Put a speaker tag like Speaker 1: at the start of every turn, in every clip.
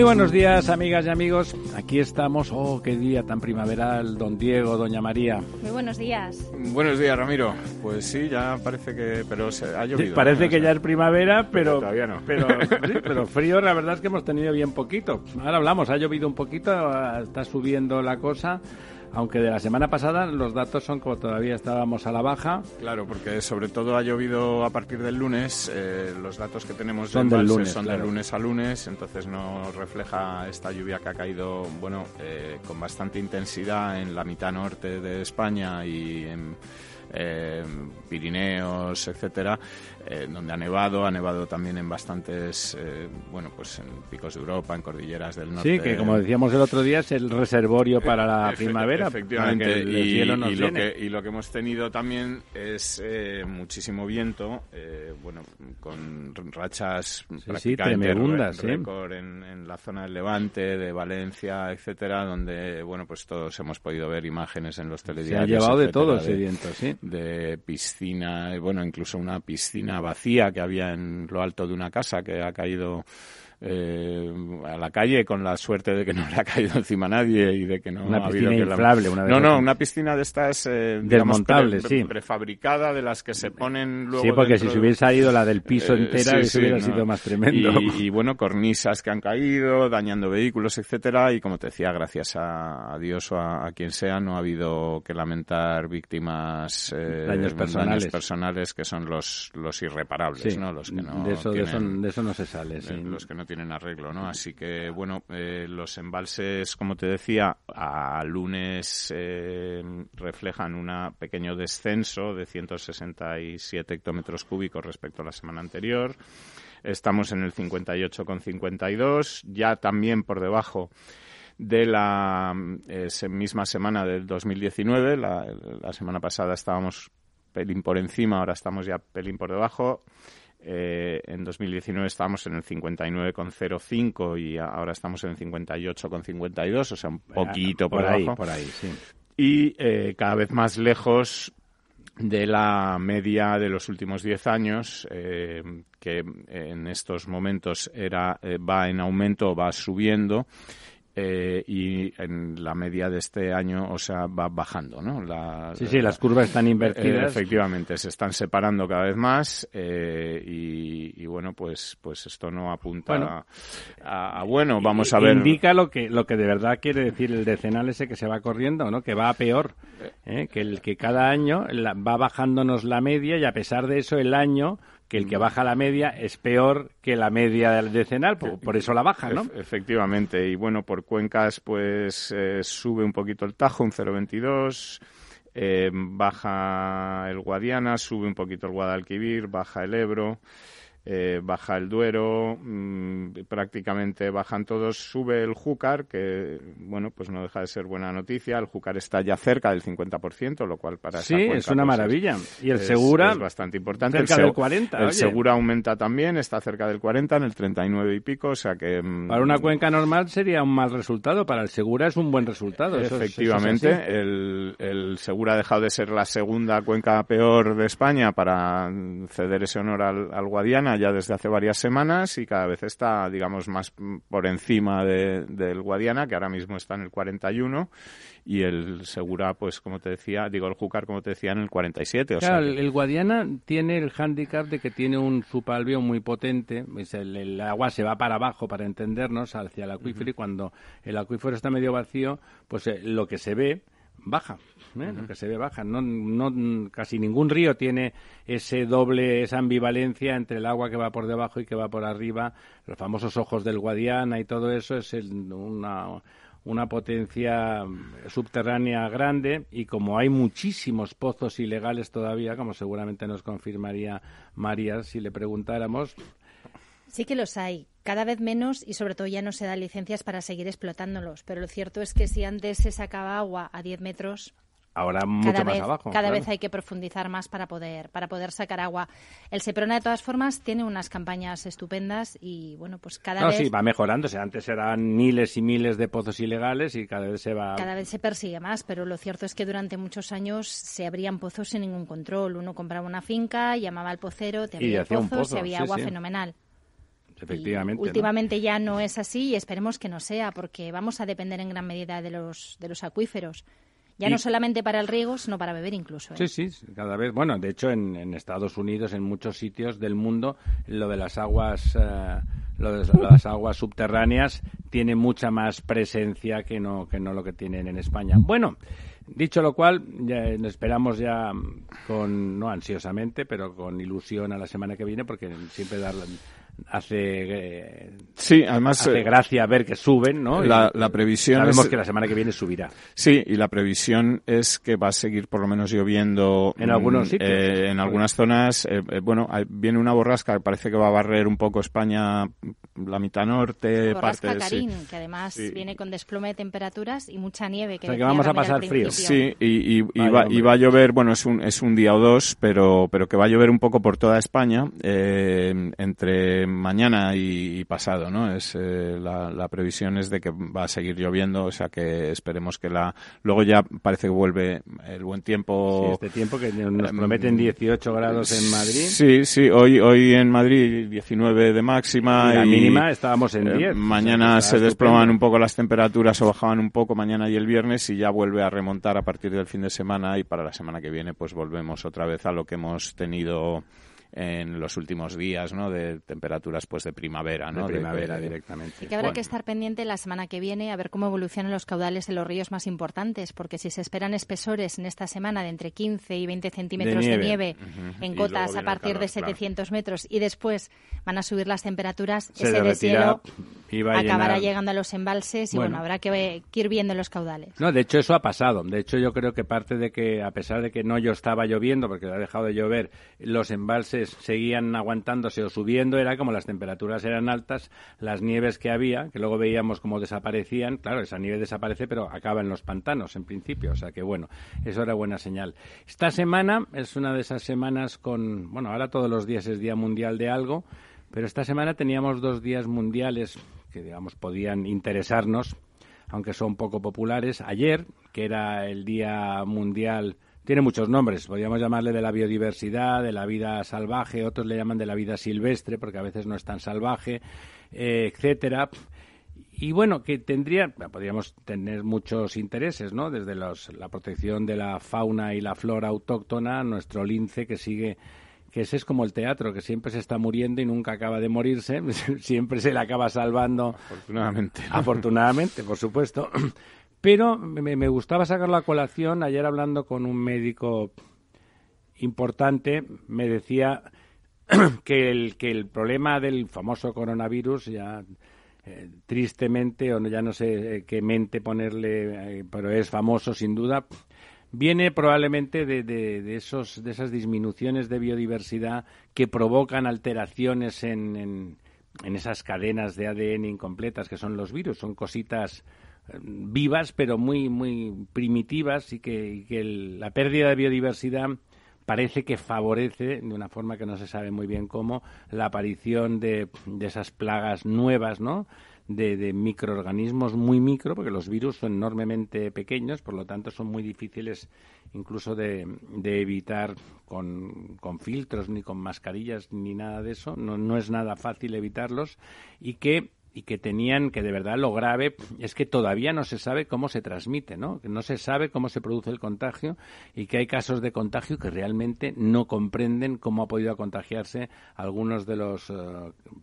Speaker 1: Muy buenos días, amigas y amigos. Aquí estamos. Oh, qué día tan primaveral, don Diego, doña María.
Speaker 2: Muy buenos días.
Speaker 3: Buenos días, Ramiro. Pues sí, ya parece que. Pero se ha llovido.
Speaker 1: Sí, parece que ya es primavera, pero.
Speaker 3: todavía no.
Speaker 1: Pero, sí, pero frío, la verdad es que hemos tenido bien poquito. Ahora hablamos, ha llovido un poquito, está subiendo la cosa aunque de la semana pasada los datos son como todavía estábamos a la baja.
Speaker 3: Claro, porque sobre todo ha llovido a partir del lunes. Eh, los datos que tenemos
Speaker 1: son del lunes,
Speaker 3: son
Speaker 1: claro.
Speaker 3: de lunes a lunes, entonces no refleja esta lluvia que ha caído, bueno, eh, con bastante intensidad en la mitad norte de España y en eh, Pirineos, etcétera, eh, donde ha nevado, ha nevado también en bastantes, eh, bueno, pues en picos de Europa, en cordilleras del norte.
Speaker 1: Sí, que como decíamos el otro día es el reservorio para la
Speaker 3: Efe-
Speaker 1: primavera.
Speaker 3: Efectivamente,
Speaker 1: para que el
Speaker 3: y,
Speaker 1: cielo nos
Speaker 3: y lo que, y lo que hemos tenido también es eh, muchísimo viento, eh, bueno, con rachas
Speaker 1: sí,
Speaker 3: prácticamente
Speaker 1: ¿eh?
Speaker 3: récord en, en la zona del Levante, de Valencia, etcétera, donde, bueno, pues todos hemos podido ver imágenes en los
Speaker 1: Se ha
Speaker 3: telediarios.
Speaker 1: llevado de todo ese viento, sí.
Speaker 3: de piscina, bueno, incluso una piscina vacía que había en lo alto de una casa que ha caído eh, a la calle con la suerte de que no le ha caído encima a nadie y de que no
Speaker 1: Una
Speaker 3: ha habido
Speaker 1: piscina
Speaker 3: que la-
Speaker 1: inflable, una de
Speaker 3: No, no, una piscina de estas eh, digamos,
Speaker 1: Desmontables,
Speaker 3: pre-
Speaker 1: sí.
Speaker 3: prefabricada de las que se ponen luego
Speaker 1: Sí, porque si se hubiese salido la del piso
Speaker 3: eh,
Speaker 1: entera,
Speaker 3: sí,
Speaker 1: eso
Speaker 3: sí,
Speaker 1: hubiera
Speaker 3: no.
Speaker 1: sido más tremendo.
Speaker 3: Y, y, bueno, cornisas que han caído, dañando vehículos, etcétera. Y como te decía, gracias a, a Dios o a, a quien sea, no ha habido que lamentar víctimas, eh,
Speaker 1: Daños personales.
Speaker 3: personales, que son los, los irreparables,
Speaker 1: Sí,
Speaker 3: ¿no? Los que no
Speaker 1: de, eso, de, eso,
Speaker 3: tienen-
Speaker 1: de eso no se sale. sí.
Speaker 3: eh, los que no tienen arreglo, ¿no? Así que, bueno, eh, los embalses, como te decía, a lunes eh, reflejan un pequeño descenso de 167 hectómetros cúbicos respecto a la semana anterior. Estamos en el 58,52, ya también por debajo de la eh, misma semana del 2019. La, la semana pasada estábamos pelín por encima, ahora estamos ya pelín por debajo. Eh, en 2019 estábamos en el 59,05 y ahora estamos en el 58,52, o sea, un poquito por,
Speaker 1: ahí,
Speaker 3: debajo.
Speaker 1: por ahí, sí.
Speaker 3: Y eh, cada vez más lejos de la media de los últimos 10 años, eh, que en estos momentos era eh, va en aumento, va subiendo. Eh, y en la media de este año, o sea, va bajando, ¿no? La-
Speaker 1: Sí, sí, las curvas están
Speaker 3: eh,
Speaker 1: invertidas.
Speaker 3: efectivamente, se están separando cada vez más eh, y, y bueno, pues, pues esto no apunta
Speaker 1: Bueno.
Speaker 3: a, a- bueno. Vamos a ver.
Speaker 1: Indica lo que, lo que de verdad quiere decir el decenal ese que se va corriendo, ¿no? Que va a peor. ¿eh? Que el que cada año la- va bajándonos la media y a pesar de eso el año que el que
Speaker 3: Mm.
Speaker 1: baja la media es peor que la media del decenal, por, por eso la baja, ¿no?
Speaker 3: Ef- efectivamente, y bueno, por cuencas pues eh, sube un poquito el Tajo, un 0,22, eh, baja el Guadiana, sube un poquito el Guadalquivir, baja el Ebro, eh, baja el Duero, mm, prácticamente bajan todos, sube el Júcar, que bueno, pues no deja de ser buena noticia, el Júcar está ya cerca del 50%, lo cual para
Speaker 1: Sí,
Speaker 3: esa
Speaker 1: es una
Speaker 3: pues,
Speaker 1: maravilla. Y el Segura
Speaker 3: es bastante importante.
Speaker 1: cerca
Speaker 3: el
Speaker 1: del
Speaker 3: Seg-
Speaker 1: 40,
Speaker 3: El
Speaker 1: oye.
Speaker 3: Segura aumenta también, está cerca del 40, en el 39 y pico, o sea que... mm,
Speaker 1: Para una cuenca normal sería un mal resultado, para el Segura es un buen resultado.
Speaker 3: Efectivamente,
Speaker 1: eso es
Speaker 3: el, el Segura ha dejado de ser la segunda cuenca peor de España para ceder ese honor al, al Guadiana ya desde hace varias semanas y cada vez está, digamos, más por encima de- del Guadiana, que ahora mismo está en el 41, y el Segura, pues como te decía, digo, el Júcar, como te decía, en el 47. O sea
Speaker 1: Claro,
Speaker 3: que-
Speaker 1: el, Guadiana tiene el hándicap de que tiene un subalveo muy potente. Es el, el agua se va para abajo, para entendernos, hacia el acuífero y cuando el acuífero está medio vacío, pues eh, lo que se ve baja. ¿Eh? Lo que se ve baja. No, no, casi ningún río tiene ese doble, esa ambivalencia entre el agua que va por debajo y que va por arriba. Los famosos ojos del Guadiana y todo eso es el- una una potencia subterránea grande y como hay muchísimos pozos ilegales todavía, como seguramente nos confirmaría María si le preguntáramos.
Speaker 2: Sí que los hay, cada vez menos y sobre todo ya no se dan licencias para seguir explotándolos, pero lo cierto es que si antes se sacaba agua a 10 metros,
Speaker 1: Ahora mucho
Speaker 2: cada
Speaker 1: más
Speaker 2: vez,
Speaker 1: abajo.
Speaker 2: Cada
Speaker 1: claro.
Speaker 2: vez hay que profundizar más para poder, para poder sacar agua. El Seprona, de todas formas, tiene unas campañas estupendas y, bueno, pues cada
Speaker 1: No,
Speaker 2: vez...
Speaker 1: sí, va mejorándose. Antes eran miles y miles de pozos ilegales y cada vez se va.
Speaker 2: Cada vez se persigue más, pero lo cierto es que durante muchos años se abrían pozos sin ningún control. Uno compraba una finca, llamaba al pocero, te
Speaker 1: Y
Speaker 2: abría el
Speaker 1: hacía un
Speaker 2: pozo, se había
Speaker 1: sí,
Speaker 2: agua
Speaker 1: sí.
Speaker 2: fenomenal.
Speaker 1: Efectivamente.
Speaker 2: Y
Speaker 1: ¿no?
Speaker 2: últimamente ya no es así y esperemos que no sea, porque vamos a depender en gran medida de los, de los acuíferos. Ya
Speaker 1: Y-
Speaker 2: no solamente para el riego, sino para beber incluso. ¿eh?
Speaker 1: Sí, sí, cada vez. Bueno, de hecho, en, en Estados Unidos, en muchos sitios del mundo, lo de las aguas, eh, lo de las aguas subterráneas tiene mucha más presencia que no que no lo que tienen en España. Bueno, dicho lo cual, ya esperamos ya con no ansiosamente, pero con ilusión a la semana que viene, porque siempre dar, hace eh,
Speaker 3: Sí, además
Speaker 1: hace
Speaker 3: eh,
Speaker 1: gracia ver que suben, ¿no?
Speaker 3: la,
Speaker 1: Y
Speaker 3: la previsión
Speaker 1: sabemos
Speaker 3: es,
Speaker 1: que la semana que viene subirá.
Speaker 3: Sí, y la previsión es que va a seguir por lo menos lloviendo
Speaker 1: En algunos
Speaker 3: mm,
Speaker 1: sitios.
Speaker 3: eh, en algunas zonas. eh, eh, bueno, hay- viene una borrasca que parece que va a barrer un poco España, la mitad norte,
Speaker 2: Borrasca
Speaker 3: parte sí.
Speaker 2: Karin, que además
Speaker 3: Sí.
Speaker 2: viene con desplome de temperaturas y mucha nieve. Que
Speaker 1: O sea, que vamos a pasar frío.
Speaker 3: Sí, y, y- y va, y va a llover, bueno, es un, es un día o dos, pero, pero que va a llover un poco por toda España eh, entre mañana y, y pasado, ¿no? Es eh, la, la previsión es de que va a seguir lloviendo, o sea que esperemos que la... Luego ya parece que vuelve el buen
Speaker 1: Sí,
Speaker 3: tiempo...
Speaker 1: este tiempo que nos
Speaker 3: em,
Speaker 1: prometen 18 grados en Madrid.
Speaker 3: Sí, sí, hoy, hoy en Madrid 19 de máxima.
Speaker 1: Y la
Speaker 3: y,
Speaker 1: mínima estábamos en
Speaker 3: eh,
Speaker 1: 10.
Speaker 3: mañana
Speaker 1: O sea,
Speaker 3: se desploman un poco las temperaturas o bajaban un poco mañana y el viernes y ya vuelve a remontar a partir del fin de semana y para la semana que viene pues volvemos otra vez a lo que hemos tenido en los últimos días, ¿no? De temperaturas pues de primavera, ¿no?
Speaker 1: De primavera directamente.
Speaker 2: Y que habrá
Speaker 3: Bueno.
Speaker 2: que estar pendiente la semana que viene a ver cómo evolucionan los caudales en los ríos más importantes, porque si se esperan espesores en esta semana de entre 15 y 20 centímetros de
Speaker 1: nieve.
Speaker 2: en cotas a partir
Speaker 3: calor,
Speaker 2: de
Speaker 3: claro.
Speaker 2: 700 metros y después van a subir las temperaturas,
Speaker 1: Se
Speaker 2: ese deshielo acabará
Speaker 1: llenar-
Speaker 2: llegando a los embalses y bueno,
Speaker 1: Bueno.
Speaker 2: habrá que, que ir viendo los caudales.
Speaker 1: No, de hecho eso ha pasado. De hecho yo creo que parte de que, a pesar de que no yo estaba lloviendo, porque ha dejado de llover, los embalses seguían aguantándose o subiendo, era como las temperaturas eran altas, las nieves que había, que luego veíamos como desaparecían, claro, esa nieve desaparece, pero acaba en los pantanos en principio, o sea que bueno, eso era buena señal. Esta semana es una de esas semanas con, bueno, ahora todos los días es Día Mundial de algo, pero esta semana teníamos dos días mundiales que, digamos, podían interesarnos aunque son poco populares. Ayer, que era el Día Mundial, tiene muchos nombres, podríamos llamarle de la biodiversidad, de la vida salvaje, otros le llaman de la vida silvestre, porque a veces no es tan salvaje, eh, etcétera. Y bueno, que tendría, podríamos tener muchos intereses, ¿no? Desde los, la protección de la fauna y la flora autóctona, nuestro lince que sigue que ese es como el teatro, que siempre se está muriendo y nunca acaba de morirse, siempre se le acaba salvando
Speaker 3: Afortunadamente.
Speaker 1: Afortunadamente, por supuesto. Pero me, me gustaba sacarlo a colación. Ayer hablando con un médico importante, me decía que el, que el problema del famoso coronavirus, ya eh, tristemente, o no- ya no sé eh, qué mente ponerle, eh, pero es famoso sin duda, viene probablemente de, de, esos, de esas disminuciones de biodiversidad que provocan alteraciones en, en, esas cadenas de ADN incompletas que son los virus. Son cositas vivas, pero muy, muy primitivas y que, el- la pérdida de biodiversidad parece que favorece, de una forma que no se sabe muy bien cómo, la aparición de, de esas plagas nuevas, ¿no? De, de microorganismos muy micro, porque los virus son enormemente pequeños, por lo tanto son muy difíciles incluso de, de evitar con, con filtros, ni con mascarillas, ni nada de eso. No, no es nada fácil evitarlos y que y que tenían que de verdad lo grave es que todavía no se sabe cómo se transmite, ¿no? No se sabe cómo se produce el contagio y que hay casos de contagio que realmente no comprenden cómo ha podido contagiarse algunos de los eh,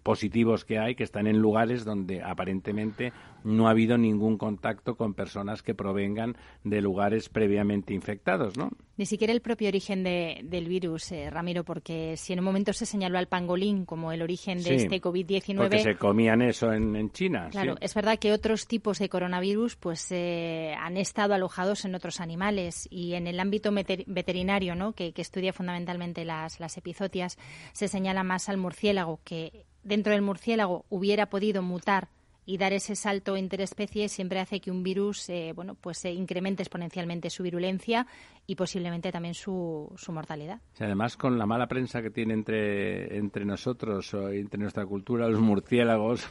Speaker 1: positivos que hay que están en lugares donde aparentemente no ha habido ningún contacto con personas que provengan de lugares previamente infectados, ¿no?
Speaker 2: Ni siquiera el propio origen del virus, eh, Ramiro, porque si en un momento se señaló al pangolín como el origen de este COVID-19...
Speaker 1: Porque se comían eso en, China.
Speaker 2: Claro, es verdad que otros tipos de coronavirus pues eh, han estado alojados en otros animales y en el ámbito veterinario, ¿no? que, estudia fundamentalmente las, las epizotias, se señala más al murciélago, que dentro del murciélago hubiera podido mutar y dar ese salto interespecie siempre hace que un virus eh, bueno pues se incremente exponencialmente su virulencia y posiblemente también su, su mortalidad.
Speaker 1: además, con la mala prensa que tiene entre, entre nosotros entre nuestra cultura, los murciélagos,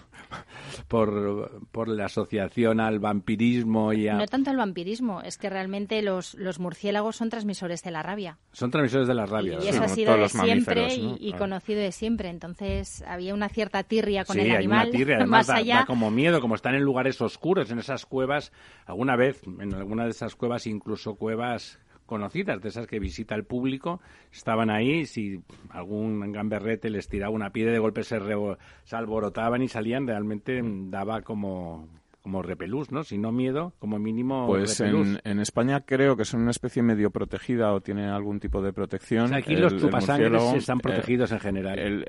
Speaker 1: por, por la asociación al vampirismo y a...
Speaker 2: No tanto al vampirismo, es que realmente los, los murciélagos son transmisores de la rabia.
Speaker 1: Son transmisores de la rabia.
Speaker 2: Y, eso ha sido de siempre y, conocido de siempre. Entonces, había una cierta tirria con el animal.
Speaker 1: Hay una más allá. como miedo, como están en lugares oscuros, en esas cuevas. Alguna vez, en alguna de esas cuevas, incluso cuevas conocidas, de esas que visita el público, estaban ahí, si algún gamberrete les tiraba una piedra, de golpe se, se alborotaban y salían, realmente daba como como repelús, ¿no? Si no miedo, como mínimo
Speaker 3: Pues en, en, España creo que son una especie medio protegida o tienen algún tipo de protección.
Speaker 1: aquí los chupasangres están protegidos en general.
Speaker 3: El,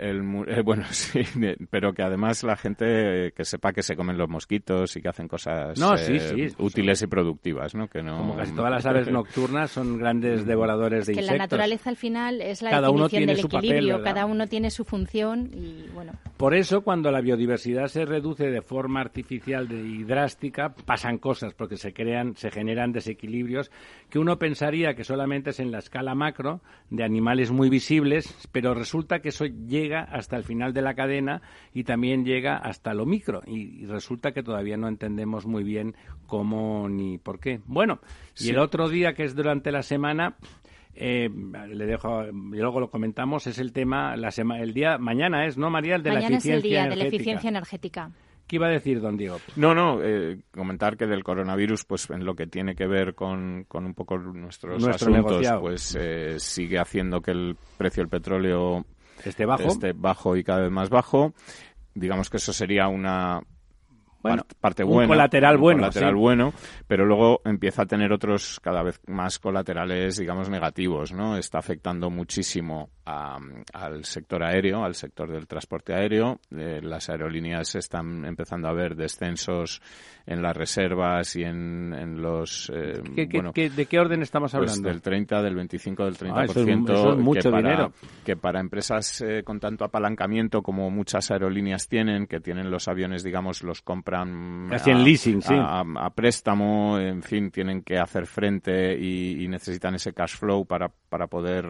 Speaker 3: eh, bueno, sí, pero que además la gente que sepa que se comen los mosquitos y que hacen cosas eh, útiles y productivas, ¿no? Que no...
Speaker 1: Como casi todas las aves nocturnas son grandes mm. devoradores de insectos.
Speaker 2: Que la naturaleza al final es la cada definición del equilibrio, cada uno tiene su función y bueno.
Speaker 1: Por eso cuando la biodiversidad se reduce de forma artificial de, drástica, pasan cosas porque se crean, se generan desequilibrios que uno pensaría que solamente es en la escala macro de animales muy visibles, pero resulta que eso llega hasta el final de la cadena y también llega hasta lo micro. Y, resulta que todavía no entendemos muy bien cómo ni por qué. Bueno, y el otro día que es durante la semana eh, le dejo y luego lo comentamos es el tema la el día mañana es no María el de la eficiencia es el día
Speaker 2: de la eficiencia energética
Speaker 1: ¿Qué iba a decir, don Diego?
Speaker 3: No, no, eh, comentar que del coronavirus, pues en lo que tiene que ver con, con un poco nuestros
Speaker 1: Nuestro
Speaker 3: asuntos, pues eh, sigue haciendo que el precio del petróleo
Speaker 1: esté bajo.
Speaker 3: esté bajo y cada vez más bajo. Digamos que eso sería una bueno, parte buena,
Speaker 1: un colateral bueno,
Speaker 3: colateral bueno, pero luego empieza a tener otros cada vez más colaterales, digamos, negativos, ¿no? Está afectando muchísimo al sector aéreo, al sector del transporte aéreo. Eh, las aerolíneas están empezando a ver descensos en las reservas y en, los...
Speaker 1: Eh, ¿De qué orden estamos pues hablando?
Speaker 3: Pues del 30, del 25, del 30%.
Speaker 1: Ah, eso es, mucho
Speaker 3: que para,
Speaker 1: dinero.
Speaker 3: Que para empresas eh, con tanto apalancamiento como muchas aerolíneas tienen, que tienen los aviones, digamos, los compran...
Speaker 1: Casi en leasing, sí.
Speaker 3: A, préstamo, en fin, tienen que hacer frente y, necesitan ese cash flow para, para poder,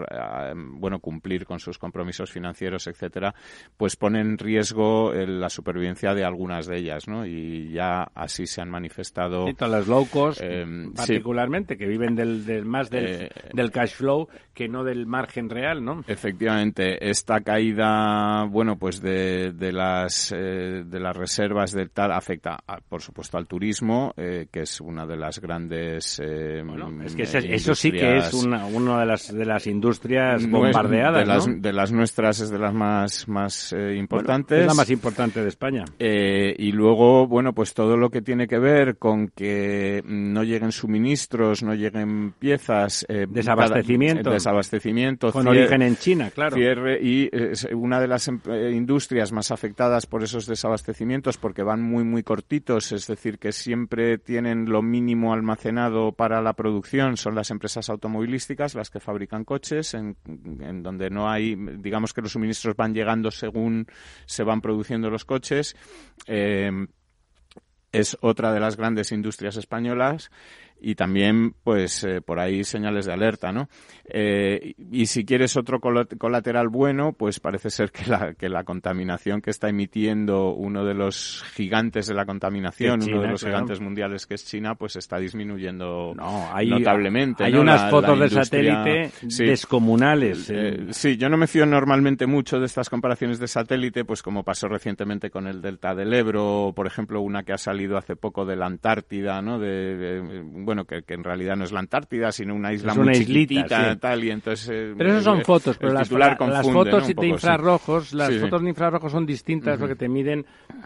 Speaker 3: bueno, cumplir con sus compromisos financieros, etcétera, pues pone en riesgo eh, la supervivencia de algunas de ellas, ¿no? Y ya así se han manifestado.
Speaker 1: Y todas las low cost, eh, particularmente, que viven del, más eh, del, cash flow que no del margen real, ¿no?
Speaker 3: Efectivamente, esta caída, bueno, pues de, de las de las reservas del tal afecta, por supuesto, al turismo, que es una de las grandes.
Speaker 1: bueno, es que eso sí que es una, una de las de las industrias bombardeadas
Speaker 3: de, las, de las nuestras es de las más, más eh, importantes. es
Speaker 1: la más importante de España.
Speaker 3: Eh, y luego, bueno, pues todo lo que tiene que ver con que no lleguen suministros, no lleguen piezas.
Speaker 1: Eh, desabastecimiento.
Speaker 3: desabastecimiento.
Speaker 1: Con origen en China, claro.
Speaker 3: Cierre, y una de las em, industrias más afectadas por esos desabastecimientos porque van muy, muy cortitos, es decir, que siempre tienen lo mínimo almacenado para la producción, son las empresas automovilísticas, las que fabrican coches, en, en donde no hay, digamos que los suministros van llegando según se van produciendo los coches. Eh, es otra de las grandes industrias españolas y también pues eh, por ahí señales de alerta no eh, y si quieres otro colateral bueno pues parece ser que la que la contaminación que está emitiendo uno de los gigantes de la contaminación uno de los gigantes mundiales que es China pues está disminuyendo notablemente
Speaker 1: hay unas fotos de satélite descomunales
Speaker 3: eh, sí yo no me fío normalmente mucho de estas comparaciones de satélite pues como pasó recientemente con el delta del Ebro por ejemplo una que ha salido hace poco de la Antártida no de bueno, que, en realidad no es la Antártida, sino una isla muy chiquitita, tal, y entonces...
Speaker 1: Eh, pero eso son fotos, pero las, fotos de infrarrojos, las fotos de infrarrojos son distintas porque te miden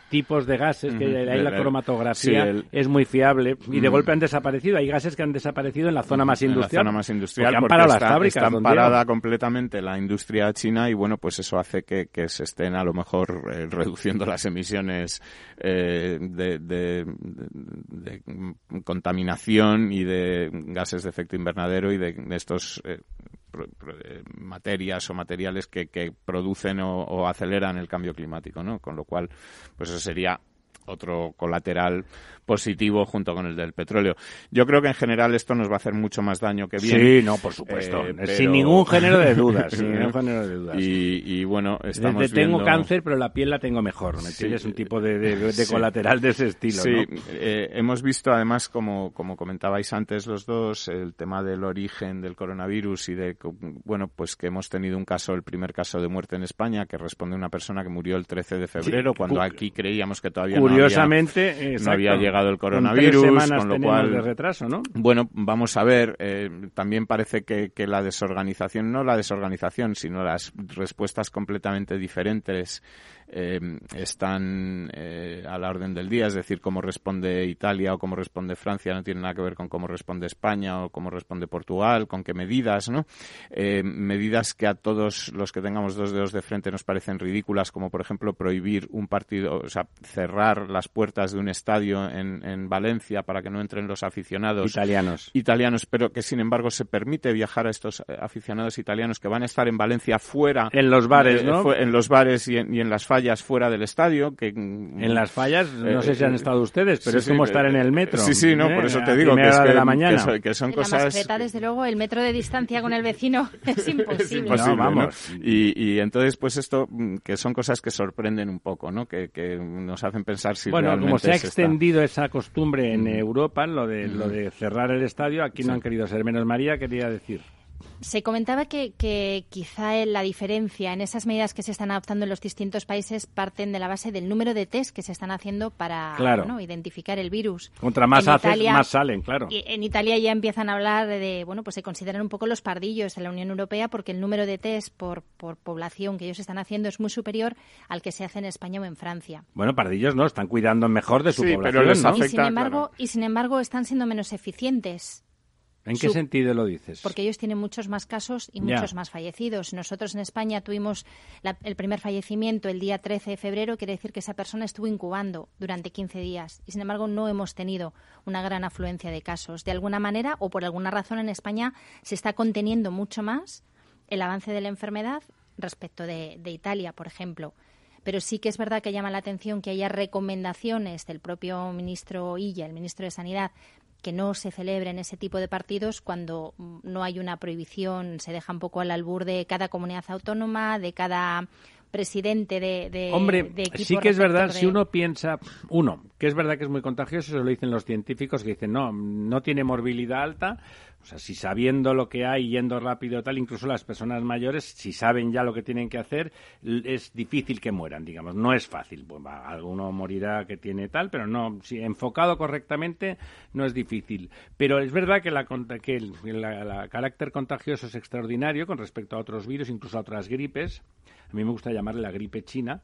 Speaker 1: tipos de gases, que ahí la cromatografía es muy fiable, y de golpe han desaparecido. Hay gases que han desaparecido en la zona más industrial.
Speaker 3: En la zona más industrial, porque, han las fábricas. Están parada completamente la industria china y, bueno, pues eso hace que, que se estén a lo mejor eh, reduciendo las emisiones eh, de, de, contaminación y de gases de efecto invernadero y de, estos eh, materias o materiales que, que producen o, o, aceleran el cambio climático, ¿no? Con lo cual, pues eso sería otro colateral positivo junto con el del petróleo. Yo creo que en general esto nos va a hacer mucho más daño que bien.
Speaker 1: Sí, no, por supuesto. Eh, sin ningún género de dudas. sin ningún género de dudas.
Speaker 3: Y, bueno, estamos
Speaker 1: Tengo cáncer, pero la piel la tengo mejor. ¿me Es un tipo de, colateral de ese estilo,
Speaker 3: Sí, eh, hemos visto además, como, como comentabais antes los dos, el tema del origen del coronavirus y de, bueno, pues que hemos tenido un caso, el primer caso de muerte en España, que responde a una persona que murió el 13 de febrero, cuando aquí creíamos que todavía
Speaker 1: Curiosamente,
Speaker 3: no había, llegado el coronavirus,
Speaker 1: con, lo cual de retraso, ¿no?
Speaker 3: Bueno, vamos a ver. Eh, también parece que, que, la desorganización, no la desorganización, sino las respuestas completamente diferentes eh, están eh, a la orden del día, es decir, cómo responde Italia o cómo responde Francia no tiene nada que ver con cómo responde España o cómo responde Portugal, con qué medidas, ¿no? Medidas que a todos los que tengamos dos dedos de frente nos parecen ridículas, como por ejemplo prohibir un partido, o sea, cerrar las puertas de un estadio en, en Valencia para que no entren los aficionados
Speaker 1: italianos.
Speaker 3: italianos, pero que sin embargo se permite viajar a estos aficionados italianos que van a estar en Valencia fuera
Speaker 1: en los bares, ¿no?
Speaker 3: En los bares y en, y en las fallas fuera del estadio. que
Speaker 1: En las fallas, no sé si han eh, estado ustedes, pero es como estar en el metro.
Speaker 3: Sí, sí, no, por eso te digo que, es
Speaker 1: de la mañana.
Speaker 3: que, son, cosas...
Speaker 2: desde luego, el metro de distancia con el vecino es imposible.
Speaker 3: vamos. Y, entonces, pues esto, mm, que son cosas que sorprenden un poco, ¿no? Que, nos hacen pensar si
Speaker 1: bueno, como se ha extendido esa costumbre en Europa, lo de, lo de cerrar el estadio, aquí no han querido ser menos. María, quería decir.
Speaker 2: Se comentaba que, que, quizá la diferencia en esas medidas que se están adoptando en los distintos países parten de la base del número de test que se están haciendo para identificar el virus.
Speaker 1: Contra más haces, más salen, claro.
Speaker 2: Y en Italia ya empiezan a hablar de, bueno, pues se consideran un poco los pardillos en la Unión Europea porque el número de test por, por población que ellos están haciendo es muy superior al que se hace en España o en Francia.
Speaker 1: Bueno, pardillos no, están cuidando mejor de su población.
Speaker 2: y, sin embargo, y sin embargo están siendo menos eficientes.
Speaker 1: ¿En qué sentido lo dices?
Speaker 2: Porque ellos tienen muchos más casos y muchos más fallecidos. Nosotros en España tuvimos el primer fallecimiento el día 13 de febrero, quiere decir que esa persona estuvo incubando durante 15 días y sin embargo no hemos tenido una gran afluencia de casos. De alguna manera o por alguna razón en España se está conteniendo mucho más el avance de la enfermedad respecto de, de Italia, por ejemplo pero sí que es verdad que llama la atención que haya recomendaciones del propio ministro Illa, el ministro de Sanidad, que no se celebren ese tipo de partidos cuando no hay una prohibición, se deja un poco al albur de cada comunidad autónoma, de cada presidente de, de
Speaker 1: Hombre, sí que es verdad, si uno piensa, uno, que es verdad que es muy contagioso, eso lo dicen los científicos, que dicen, no, no tiene morbilidad alta, o sea, si sabiendo lo que hay, yendo rápido tal, incluso las personas mayores, si saben ya lo que tienen que hacer, es difícil que mueran, digamos, no es fácil. Pues, alguno morirá que tiene tal, pero no, si enfocado correctamente, no es difícil. Pero es verdad que, la, que el carácter contagioso es extraordinario con respecto a otros virus, incluso a otras gripes. A mí me gusta llamarle la gripe china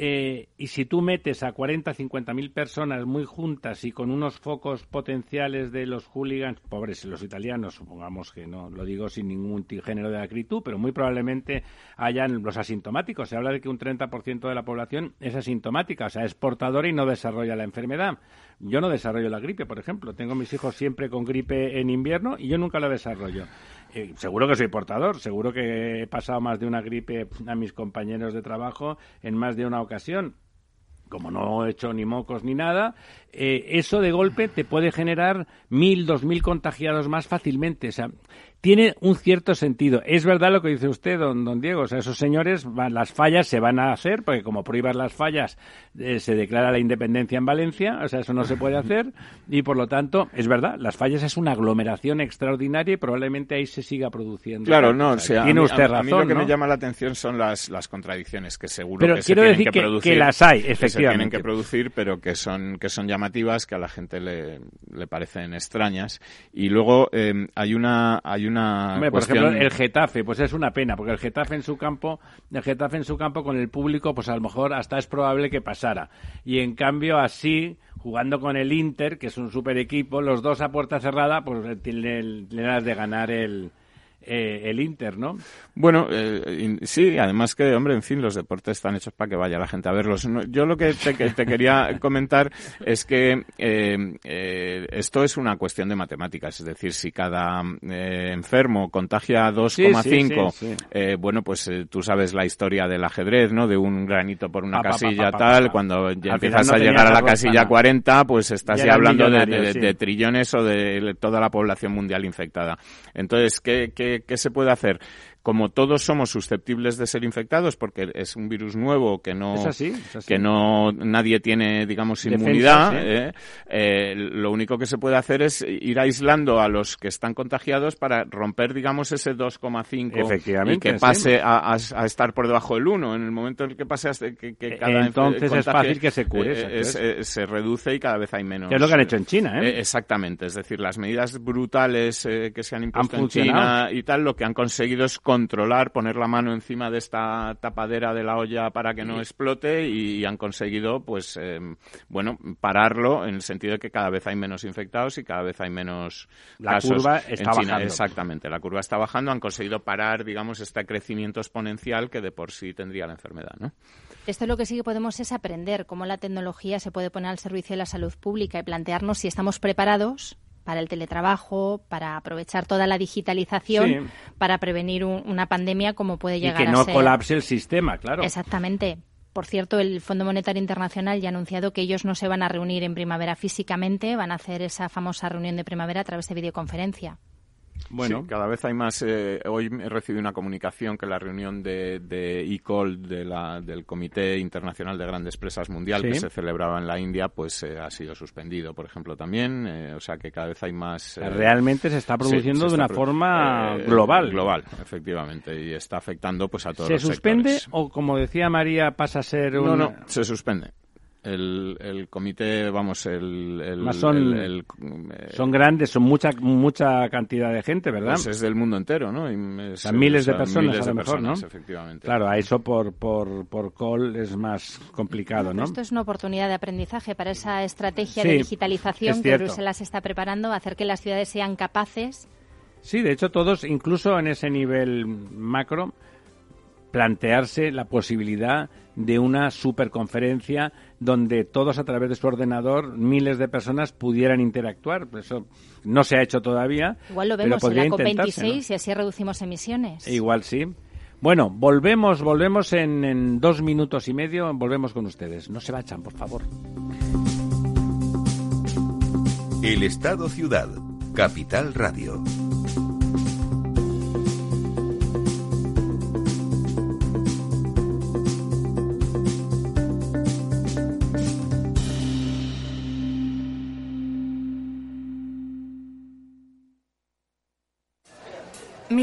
Speaker 1: eh, y si tú metes a 40, 50 mil personas muy juntas y con unos focos potenciales de los hooligans, pobres los italianos, supongamos que no lo digo sin ningún género de acritud, pero muy probablemente hayan los asintomáticos. Se habla de que un 30% de la población es asintomática, o sea, es portadora y no desarrolla la enfermedad. Yo no desarrollo la gripe, por ejemplo. Tengo mis hijos siempre con gripe en invierno y yo nunca la desarrollo. Seguro que soy portador, seguro que he pasado más de una gripe a mis compañeros de trabajo en más de una ocasión. Como no he hecho ni mocos ni nada, eh, eso de golpe te puede generar mil, dos mil contagiados más fácilmente. O sea, tiene un cierto sentido. Es verdad lo que dice usted, don, don Diego. O sea, esos señores, las fallas se van a hacer, porque como prohíbas las fallas, eh, se declara la independencia en Valencia. O sea, eso no se puede hacer. Y por lo tanto, es verdad, las fallas es una aglomeración extraordinaria y probablemente ahí se siga produciendo.
Speaker 3: Claro, no, o sea, tiene usted razón. A mí lo que me llama la atención son las, las contradicciones que seguro
Speaker 1: pero
Speaker 3: que
Speaker 1: quiero
Speaker 3: se
Speaker 1: decir
Speaker 3: que,
Speaker 1: que,
Speaker 3: producir,
Speaker 1: que las hay,
Speaker 3: que se
Speaker 1: efectivamente.
Speaker 3: tienen que producir, pero que son, que son llamativas, que a la gente le, le parecen extrañas. Y luego eh, hay una, hay una
Speaker 1: Hombre, por
Speaker 3: cuestión...
Speaker 1: ejemplo, el Getafe, pues es una pena, porque el Getafe en su campo, el Getafe en su campo con el público, pues a lo mejor hasta es probable que pasara. Y en cambio así, jugando con el Inter, que es un super equipo, los dos a puerta cerrada, pues le, le das de ganar el, eh, el Inter, ¿no?
Speaker 3: Bueno, eh, in- sí, además que, hombre, en fin, los deportes están hechos para que vaya la gente a verlos. No, yo lo que te, que te quería comentar es que eh, eh, esto es una cuestión de matemáticas, es decir, si cada enfermo contagia 2,5,
Speaker 1: Sí, sí,
Speaker 3: bueno, pues tú sabes la historia del ajedrez, ¿no? De un granito por una
Speaker 1: Pa,
Speaker 3: casilla
Speaker 1: pa, pa,
Speaker 3: tal, cuando ya empiezas
Speaker 1: no
Speaker 3: a llegar a la casilla
Speaker 1: para-
Speaker 3: 40, pues estás
Speaker 1: Ya
Speaker 3: hablando de trillones o de toda la población mundial infectada. Entonces, ¿qué, qué, qué se puede hacer? Como todos somos susceptibles de ser infectados, porque es un virus nuevo que no,
Speaker 1: Es así, es así.
Speaker 3: que no nadie tiene, digamos,
Speaker 1: Defensa,
Speaker 3: inmunidad,
Speaker 1: sí.
Speaker 3: ¿eh? Eh, lo único que se puede hacer es ir aislando a los que están contagiados para romper, digamos, ese 2,5 y que
Speaker 1: sí.
Speaker 3: pase a, a- a estar por debajo del 1. En el momento en el que pase hasta que, que cada
Speaker 1: entonces es fácil que se cure,
Speaker 3: eh, es- se reduce y cada vez hay menos.
Speaker 1: Es lo que han hecho en China, ¿eh?
Speaker 3: Exactamente, es decir, las medidas brutales que se han impuesto en
Speaker 1: funcionado.
Speaker 3: China y tal, lo que han conseguido es controlar, poner la mano encima de esta tapadera de la olla para que no explote y, han conseguido, pues, eh, bueno, pararlo en el sentido de que cada vez hay menos infectados y cada vez hay menos
Speaker 1: La
Speaker 3: casos
Speaker 1: curva
Speaker 3: en
Speaker 1: está
Speaker 3: China.
Speaker 1: bajando.
Speaker 3: Exactamente, la curva está bajando, han conseguido parar, digamos, este crecimiento exponencial que de por sí tendría la enfermedad, ¿no?
Speaker 2: Esto lo que sí que podemos es aprender cómo la tecnología se puede poner al servicio de la salud pública y plantearnos si estamos preparados para el teletrabajo, para aprovechar toda la digitalización,
Speaker 1: Sí.
Speaker 2: para prevenir un- una pandemia como puede
Speaker 1: Y
Speaker 2: llegar
Speaker 1: que
Speaker 2: a
Speaker 1: no
Speaker 2: ser.
Speaker 1: colapse el sistema, claro.
Speaker 2: Exactamente. Por cierto, el Fondo Monetario Internacional ya ha anunciado que ellos no se van a reunir en primavera físicamente, van a hacer esa famosa reunión de primavera a través de videoconferencia.
Speaker 1: Bueno,
Speaker 3: Sí, cada vez hay más. eh, hoy he recibido una comunicación que la reunión de, de ICOL, de la, del Comité Internacional de Grandes Presas Mundial,
Speaker 1: Sí.
Speaker 3: que se celebraba en la India, pues eh, ha sido suspendido, por ejemplo, también. eh, o sea que cada vez hay más. eh,
Speaker 1: realmente se está
Speaker 3: sí,
Speaker 1: produciendo
Speaker 3: se
Speaker 1: de
Speaker 3: está
Speaker 1: una forma global.
Speaker 3: Global, efectivamente, y está afectando pues a todos
Speaker 1: ¿Se
Speaker 3: los
Speaker 1: suspende
Speaker 3: sectores.
Speaker 1: o, como decía María, pasa a ser un...
Speaker 3: No, no, se suspende. El, el comité, vamos, el... el-
Speaker 1: Más son-
Speaker 3: el- el, eh,
Speaker 1: Son grandes, son mucha mucha cantidad de gente, ¿verdad?
Speaker 3: pues es del mundo entero, ¿no? Y es-
Speaker 1: sea, miles de personas,
Speaker 3: miles
Speaker 1: a lo mejor, ¿no?
Speaker 3: personas, efectivamente.
Speaker 1: Claro, a eso por, por, por call es más complicado, ¿no?
Speaker 2: Esto es una oportunidad de aprendizaje para esa estrategia
Speaker 1: Sí,
Speaker 2: de
Speaker 1: es
Speaker 2: digitalización que. Bruselas está preparando, hacer que las ciudades sean capaces
Speaker 1: Sí, de hecho todos, incluso en ese nivel macro, plantearse la posibilidad de una superconferencia donde todos a través de su ordenador, miles de personas pudieran interactuar. Eso no se ha hecho todavía.
Speaker 2: Igual lo
Speaker 1: pero
Speaker 2: vemos en la
Speaker 1: intentarse, ¿no?
Speaker 2: COP26 y así reducimos emisiones.
Speaker 1: Igual sí. Bueno, volvemos, volvemos en, en dos minutos y medio, volvemos con ustedes. No se vayan, por favor.
Speaker 4: El Estado Ciudad, Capital Radio.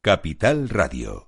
Speaker 4: Capital Radio.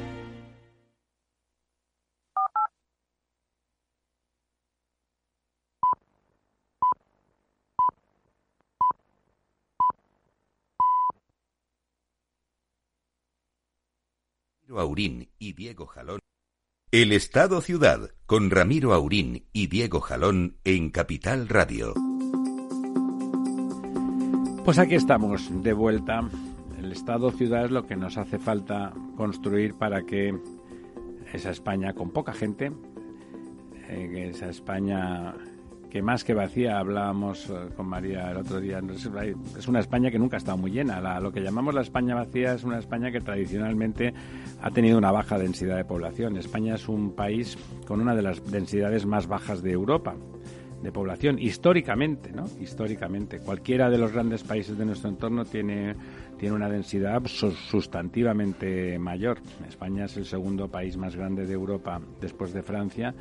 Speaker 4: Aurín y Diego Jalón. El Estado Ciudad con Ramiro Aurín y Diego Jalón en Capital Radio.
Speaker 1: Pues aquí estamos, de vuelta. El Estado Ciudad es lo que nos hace falta construir para que esa España con poca gente, eh, esa España que más que vacía, hablábamos eh, con María el otro día, es una España que nunca ha estado muy llena. lo que llamamos la España vacía es una España que tradicionalmente ha tenido una baja densidad de población. España es un país con una de las densidades más bajas de Europa de población históricamente, ¿no? Históricamente, cualquiera de los grandes países de nuestro entorno tiene tiene una densidad sustantivamente mayor. España es el segundo país más grande de Europa después de Francia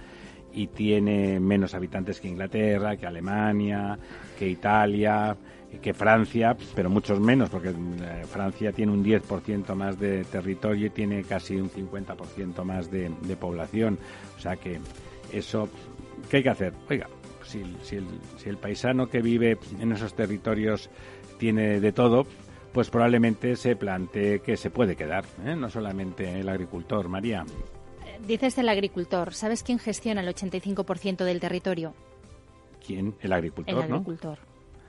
Speaker 1: y tiene menos habitantes que Inglaterra, que Alemania, que Italia, que Francia, pero muchos menos, porque eh, Francia tiene un 10% más de territorio y tiene casi un 50% más de, población. O sea que eso, ¿qué hay que hacer? Oiga, si, si, el, si el paisano que vive en esos territorios tiene de todo, pues probablemente se plantee que se puede quedar, ¿eh? no solamente el agricultor, María
Speaker 2: dices el agricultor. ¿Sabes quién gestiona el 85% del territorio?
Speaker 1: ¿Quién? El agricultor,
Speaker 2: el agricultor.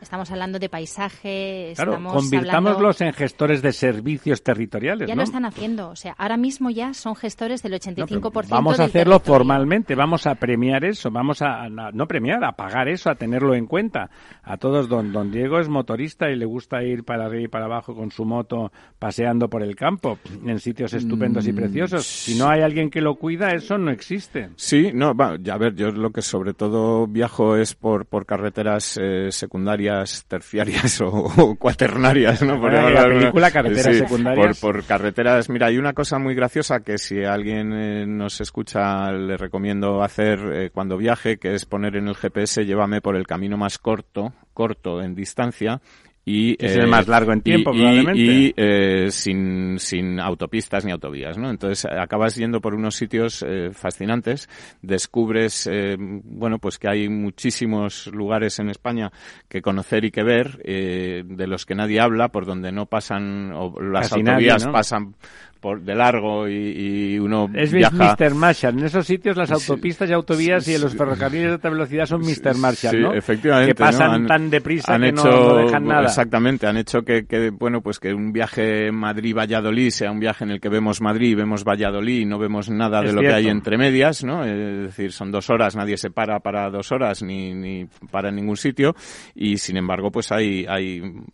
Speaker 2: Estamos hablando de paisaje.
Speaker 1: Claro, convirtámoslos en gestores de servicios territoriales.
Speaker 2: Ya lo están haciendo. O sea, ahora mismo ya son gestores del 85%
Speaker 1: no, Vamos a hacerlo formalmente. Vamos a premiar eso. Vamos a, no premiar, a pagar eso, a tenerlo en cuenta. A todos, don, don Diego es motorista y le gusta ir para arriba y para abajo con su moto paseando por el campo en sitios estupendos y mm, preciosos. Si no hay alguien que lo cuida, eso no existe.
Speaker 3: Sí, no, va, ya a ver, yo lo que sobre todo viajo es por, por carreteras eh, secundarias terciarias o, cuaternarias, ¿no?
Speaker 1: Por la película carreteras secundarias.
Speaker 3: Por, carreteras. Mira, hay una cosa muy graciosa que si alguien eh, nos escucha le recomiendo hacer eh, cuando viaje, que es poner en el GPS llévame por el camino más corto, corto en distancia y
Speaker 1: es el más largo en tiempo probablemente.
Speaker 3: y eh, sin, sin autopistas ni autovías no entonces acabas yendo por unos sitios eh, fascinantes descubres eh, bueno pues que hay muchísimos lugares en España que conocer y que ver de los que nadie habla por donde no pasan o las autovías pasan por de largo y, uno
Speaker 1: es
Speaker 3: viaja...
Speaker 1: Mr. Marshall. En esos sitios las autopistas y autovías y los ferrocarriles de alta velocidad son Mr. Marshall, ¿no?
Speaker 3: efectivamente.
Speaker 1: Que pasan tan deprisa que no, dejan nada.
Speaker 3: Exactamente, han hecho que, que, bueno, pues que un viaje Madrid-Valladolid sea un viaje en el que vemos Madrid, vemos Valladolid y no vemos nada de lo que hay entre medias, ¿no? Es decir, son dos horas, nadie se para para dos horas ni, ni para en ningún sitio y sin embargo pues hay, hay un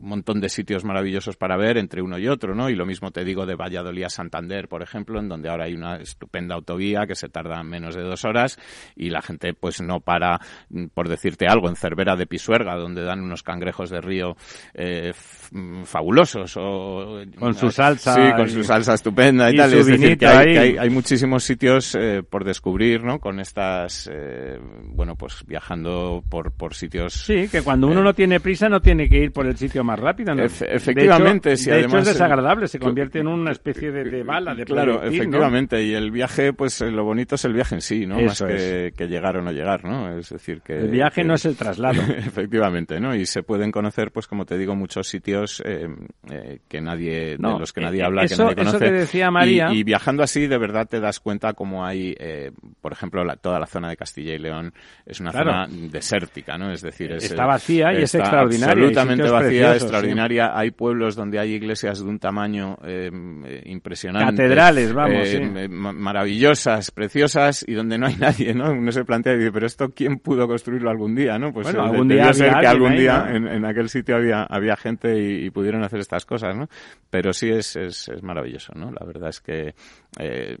Speaker 3: montón de sitios maravillosos para ver entre uno y otro, ¿no? Y lo mismo te digo de Valladolid Valladolid a Santander, por ejemplo, en donde ahora hay una estupenda autovía que se tarda menos de dos horas y la gente pues no para, mm, por decirte algo, en Cervera de Pisuerga, donde dan unos cangrejos de río eh, mm, fabulosos. O,
Speaker 1: con su salsa.
Speaker 3: Sí, con su salsa estupenda y, tal. Es decir, que hay, hay, muchísimos sitios eh, por descubrir, ¿no? Con estas, eh, bueno, pues viajando por, por sitios...
Speaker 1: Sí, que cuando uno no tiene prisa no tiene que ir por el sitio más rápido, ¿no?
Speaker 3: efectivamente,
Speaker 1: de hecho,
Speaker 3: además,
Speaker 1: es desagradable, se convierte en un especie de, bala, de
Speaker 3: Claro, efectivamente, y el viaje, pues eh, lo bonito es el viaje en sí, ¿no? Más que, llegar o no llegar, ¿no? Es decir, que...
Speaker 1: El viaje no es el traslado.
Speaker 3: efectivamente, ¿no? Y se pueden conocer, pues como te digo, muchos sitios eh, eh, que nadie, de los que nadie habla, que nadie conoce.
Speaker 1: Eso que decía María...
Speaker 3: Y, viajando así, de verdad te das cuenta como hay, por ejemplo, toda la zona de Castilla y León es una zona desértica, ¿no? Es decir, es,
Speaker 1: está vacía y es extraordinaria.
Speaker 3: Absolutamente vacía, extraordinaria. Hay pueblos donde hay iglesias de un tamaño eh, impresionante.
Speaker 1: Catedrales, vamos.
Speaker 3: Eh, maravillosas, preciosas y donde no hay nadie, ¿no? Uno se plantea, pero esto quién pudo construirlo algún día, ¿no?
Speaker 1: Pues bueno, algún día ser
Speaker 3: que algún día en, aquel sitio había, había gente y, pudieron hacer estas cosas, ¿no? Pero sí es, es, es maravilloso, ¿no? La verdad es que eh,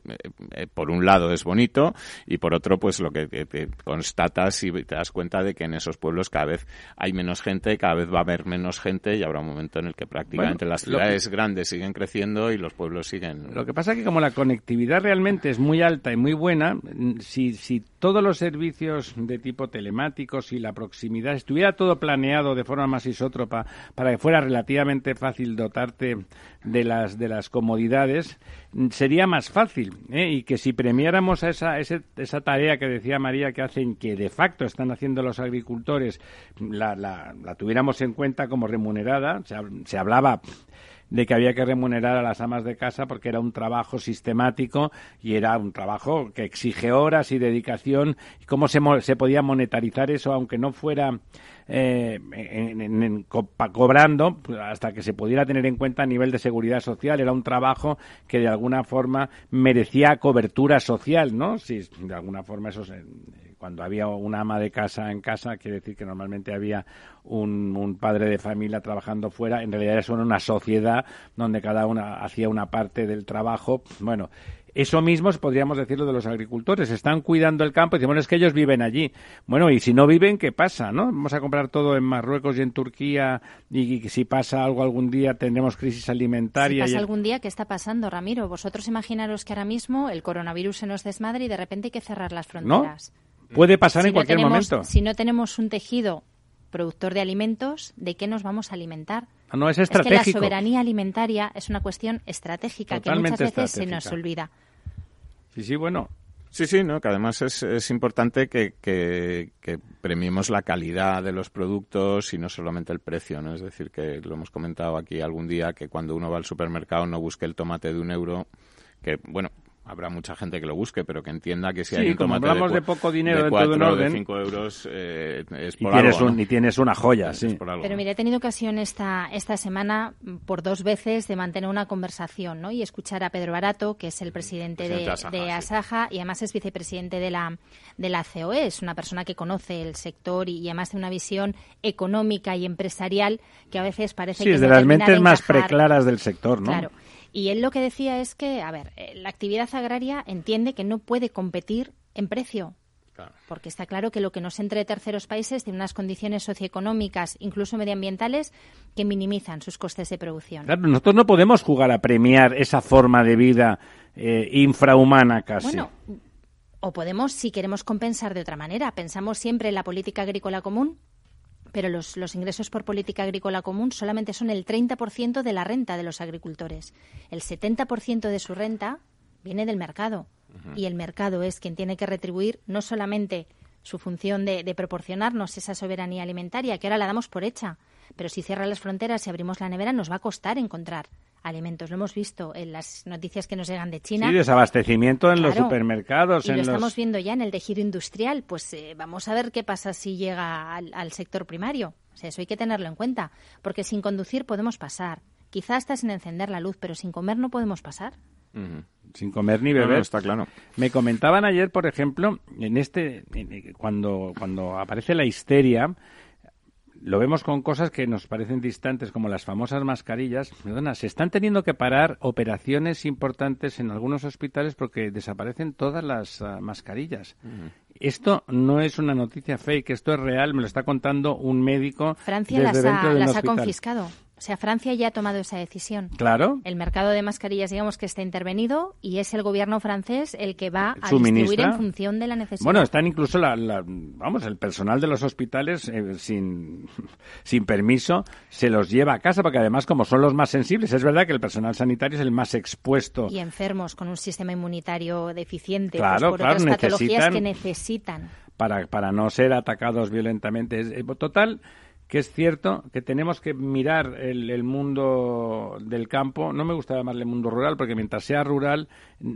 Speaker 3: eh, por un lado es bonito y por otro pues lo que te, constatas y te das cuenta de que en esos pueblos cada vez hay menos gente, cada vez va a haber menos gente y habrá un momento en el que prácticamente las ciudades grandes siguen creciendo y los pueblos siguen.
Speaker 1: Lo que pasa es que como la conectividad realmente es muy alta y muy buena, si, si todos los servicios de tipo telemático, si la proximidad estuviera todo planeado de forma más isótropa para que fuera relativamente fácil dotarte de las de las comodidades, sería más fácil ¿eh? y que si premiáramos a esa, esa tarea que decía María que hacen, que de facto están haciendo los agricultores, la, la, tuviéramos en cuenta como remunerada, se, se hablaba de que había que remunerar a las amas de casa porque era un trabajo sistemático y era un trabajo que exige horas y dedicación. ¿Y cómo se, se podía monetarizar eso aunque no fuera eh, cobrando pues, hasta que se pudiera tener en cuenta a nivel de seguridad social. Era un trabajo que de alguna forma merecía cobertura social, ¿no? Si de alguna forma eso cuando había una ama de casa en casa, quiere decir que normalmente había un, un, padre de familia trabajando fuera. En realidad era una sociedad donde cada una hacía una parte del trabajo. Bueno, eso mismo podríamos decirlo de los agricultores. Están cuidando el campo y decimos, bueno, es que ellos viven allí. Bueno, y si no viven, ¿qué pasa? ¿no? Vamos a comprar todo en Marruecos y en Turquía y, si pasa algo algún día tendremos crisis alimentaria.
Speaker 2: Si pasa algún día, ¿qué está pasando, Ramiro? Vosotros imaginaros que ahora mismo el coronavirus se nos desmadre y de repente hay que cerrar las fronteras.
Speaker 1: ¿No? Puede pasar en cualquier momento.
Speaker 2: Si no tenemos un tejido productor de alimentos, ¿de qué nos vamos a alimentar?
Speaker 1: Ah, no, es estratégico.
Speaker 2: Es que la soberanía alimentaria es una cuestión estratégica que muchas veces se nos olvida.
Speaker 1: Sí, sí, bueno.
Speaker 3: Sí, sí, ¿no? que además es, es importante que, que, premiemos la calidad de los productos y no solamente el precio, ¿no? Es decir, que lo hemos comentado aquí algún día, que cuando uno va al supermercado no busque el tomate de un euro, que, bueno, habrá mucha gente que lo busque, pero que entienda que si hay un tomate
Speaker 1: hablamos de, poco dinero de
Speaker 3: 4 de 5 euros eh, es por
Speaker 1: y tienes
Speaker 3: algo,
Speaker 1: Y tienes una joya, sí.
Speaker 2: Pero mira, he tenido ocasión esta, esta semana por dos veces de mantener una conversación ¿no? y escuchar a Pedro Barato, que es el presidente, de, Asaja, y además es vicepresidente de la, de la COE. Es una persona que conoce el sector y, además de una visión económica y empresarial que a veces parece
Speaker 1: que...
Speaker 2: Sí, es
Speaker 1: de las mentes más preclaras del sector, ¿no?
Speaker 2: Claro. Y él lo que decía es que, a ver, eh, la actividad agraria entiende que no puede competir en precio. Porque está claro que lo que nos entre de terceros países tiene unas condiciones socioeconómicas, incluso medioambientales, que minimizan sus costes de producción.
Speaker 1: Claro, nosotros no podemos jugar a premiar esa forma de vida eh, infrahumana casi.
Speaker 2: Bueno, o podemos, si queremos compensar de otra manera. Pensamos siempre en la política agrícola común, pero los, los, ingresos por política agrícola común solamente son el 30% de la renta de los agricultores. El 70% de su renta viene del mercado. Y el mercado es quien tiene que retribuir no solamente su función de, de, proporcionarnos esa soberanía alimentaria, que ahora la damos por hecha, pero si cierra las fronteras y abrimos la nevera, nos va a costar encontrar alimentos. Lo hemos visto en las noticias que nos llegan de China.
Speaker 1: Sí, desabastecimiento en los supermercados.
Speaker 2: Y
Speaker 1: lo
Speaker 2: estamos viendo ya en el tejido industrial. Pues eh, vamos a ver qué pasa si llega al, sector primario. O sea, eso hay que tenerlo en cuenta. Porque sin conducir podemos pasar. Quizás hasta sin encender la luz, pero sin comer no podemos pasar.
Speaker 1: Sin comer ni beber.
Speaker 3: está claro.
Speaker 1: Me comentaban ayer, por ejemplo, en este, cuando, cuando aparece la histeria, lo vemos con cosas que nos parecen distantes, como las famosas mascarillas. Perdona, se están teniendo que parar operaciones importantes en algunos hospitales porque desaparecen todas las ah, mascarillas. Esto no es una noticia fake, esto es real, me lo está contando un médico.
Speaker 2: Francia las, ha, las ha confiscado. O sea, Francia ya ha tomado esa decisión.
Speaker 1: Claro.
Speaker 2: El mercado de mascarillas, digamos que está intervenido y es el gobierno francés el que va a distribuir en función de la necesidad.
Speaker 1: Bueno, están incluso la, vamos, el personal de los hospitales eh, sin, sin permiso se los lleva a casa porque además como son los más sensibles, es verdad que el personal sanitario es el más expuesto.
Speaker 2: Y enfermos con un sistema inmunitario deficiente
Speaker 1: pues, claro,
Speaker 2: por
Speaker 1: claro,
Speaker 2: otras patologías que necesitan.
Speaker 1: Para, para no ser atacados violentamente. Eh, total, que es cierto que tenemos que mirar el, mundo del campo. No me gusta llamarle mundo rural porque mientras sea rural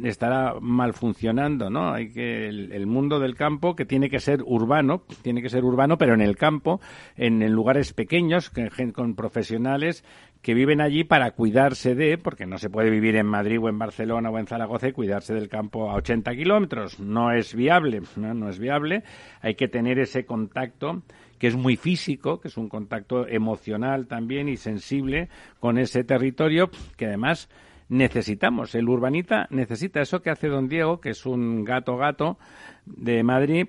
Speaker 1: estará mal funcionando, ¿no? Hay que el, mundo del campo que tiene que ser urbano, tiene que ser urbano, pero en el campo, en, lugares pequeños, con profesionales que viven allí para cuidarse de, porque no se puede vivir en Madrid o en Barcelona o en Zaragoza y cuidarse del campo a 80 kilómetros. No es viable, ¿no? no es viable. Hay que tener ese contacto que es muy físico, que es un contacto emocional también y sensible con ese territorio, que además necesitamos. El urbanita necesita eso que hace don Diego, que es un gato gato de Madrid,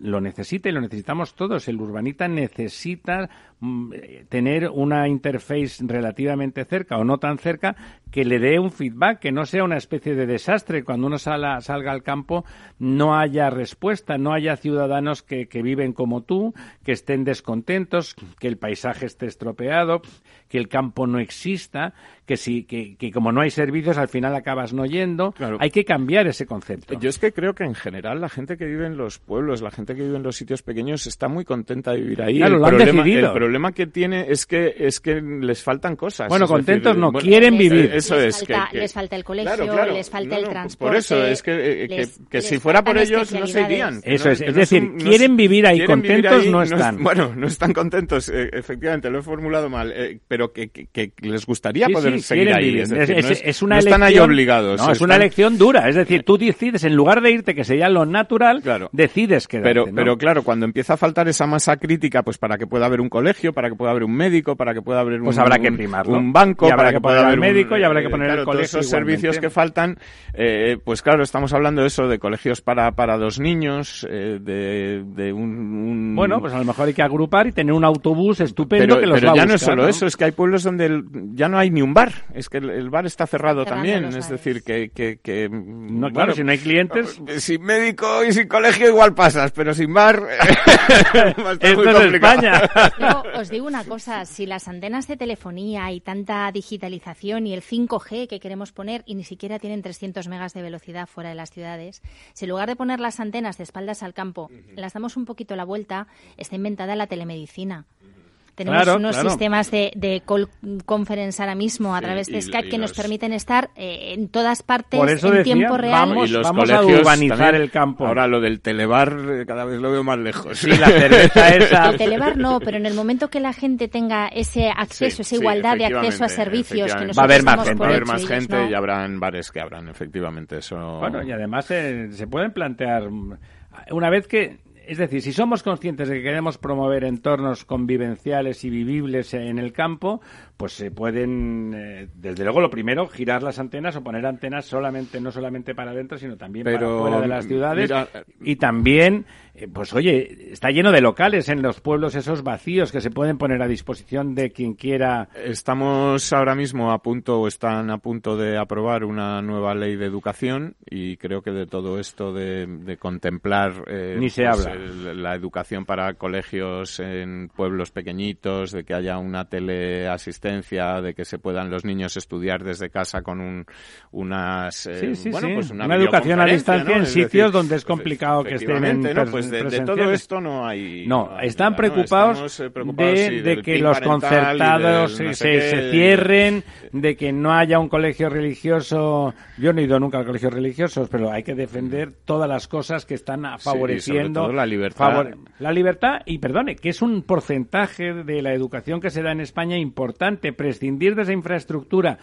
Speaker 1: lo necesita y lo necesitamos todos. El urbanita necesita mm, tener una interface relativamente cerca o no tan cerca que le dé un feedback, que no sea una especie de desastre. Cuando uno salga, salga al campo no haya respuesta, no haya ciudadanos que, que viven como tú, que estén descontentos, que el paisaje esté estropeado, que el campo no exista, que, si, que, que como no hay servicios al final acabas no yendo. Hay que cambiar ese concepto.
Speaker 3: Yo es que creo que en general la gente que vive en los pueblos, la gente que vive en los sitios pequeños está muy contenta de vivir ahí.
Speaker 1: el,
Speaker 3: problema, el problema que tiene es que es que les faltan cosas.
Speaker 1: Bueno, contentos no, quieren vivir.
Speaker 3: Eso
Speaker 2: les
Speaker 3: es.
Speaker 2: Falta, les falta el colegio, les falta el transporte.
Speaker 3: Por eso, es que, eh, que, si fuera por ellos no se irían.
Speaker 1: Eso es, es decir, quieren vivir ahí, contentos no están.
Speaker 3: bueno, no están contentos, eh, efectivamente, lo he formulado mal, eh, pero que, les gustaría poder seguir ahí. Es,
Speaker 1: es, una
Speaker 3: están ahí obligados.
Speaker 1: No, es una elección dura. Es decir, tú decides, en lugar de irte, que sería lo natural, decides quedarte.
Speaker 3: Pero, pero claro, cuando empieza a faltar esa masa crítica, pues para que pueda haber un colegio, para que pueda haber un médico, para que pueda haber
Speaker 1: pues
Speaker 3: un,
Speaker 1: habrá que primarlo.
Speaker 3: un banco, para que, pueda haber
Speaker 1: un médico y habrá que poner el colegio.
Speaker 3: Todos esos servicios que faltan, eh, pues claro, estamos hablando de eso, de colegios para, para dos niños, eh, de, de un,
Speaker 1: Bueno, pues a lo mejor hay que agrupar y tener un autobús estupendo que los
Speaker 3: pero
Speaker 1: ya
Speaker 3: no es solo eso, es que hay pueblos donde ya no hay ni un bar, es que el, bar está cerrado también, es decir, que... que, que
Speaker 1: no, claro, si no hay clientes...
Speaker 3: Sin médico y sin colegio igual pero sin bar...
Speaker 1: Esto es España.
Speaker 2: os digo una cosa, si las antenas de telefonía y tanta digitalización y el 5G que queremos poner y ni siquiera tienen 300 megas de velocidad fuera de las ciudades, si en lugar de poner las antenas de espaldas al campo, las damos un poquito la vuelta, está inventada la telemedicina. Tenemos unos sistemas de, de call conference ahora mismo a través de Skype que nos permiten estar eh, en todas partes en tiempo real.
Speaker 1: Vamos, vamos a urbanizar el campo.
Speaker 3: Ahora lo del telebar eh, cada vez lo veo más lejos.
Speaker 1: Sí, la cerveza esa.
Speaker 2: El telebar no, pero en el momento que la gente tenga ese acceso, esa igualdad de acceso a servicios que nosotros
Speaker 1: va a haber más
Speaker 3: gente,
Speaker 1: va a
Speaker 3: haber más gente y habrán bares que habrán, efectivamente. eso
Speaker 1: Bueno, y además eh, se pueden plantear una vez que es decir, si somos conscientes de que queremos promover entornos convivenciales y vivibles en el campo, pues se pueden, eh, desde luego, lo primero, girar las antenas o poner antenas solamente, no solamente para adentro, sino también para fuera de las ciudades. y también, eh, pues oye, está lleno de locales en los pueblos esos vacíos que se pueden poner a disposición de quien quiera.
Speaker 3: Estamos ahora mismo a punto, o están a punto de aprobar una nueva ley de educación y creo que de todo esto de, contemplar
Speaker 1: eh, Ni se pues,
Speaker 3: habla. la educación para colegios en pueblos pequeñitos, de que haya una teleasistencia de que se puedan los niños estudiar desde casa con un, unas
Speaker 1: eh, bueno, Pues una, educación a distancia en sitios donde es complicado que estén en
Speaker 3: ¿no? pues de, todo esto no hay
Speaker 1: no, están preocupados, de, que los concertados se, cierren de que no haya un colegio religioso. Yo no he ido nunca al colegio religioso pero hay que defender todas las cosas que están favoreciendo
Speaker 3: la libertad.
Speaker 1: la libertad y perdone que es un porcentaje de la educación que se da en España importante prescindir de esa infraestructura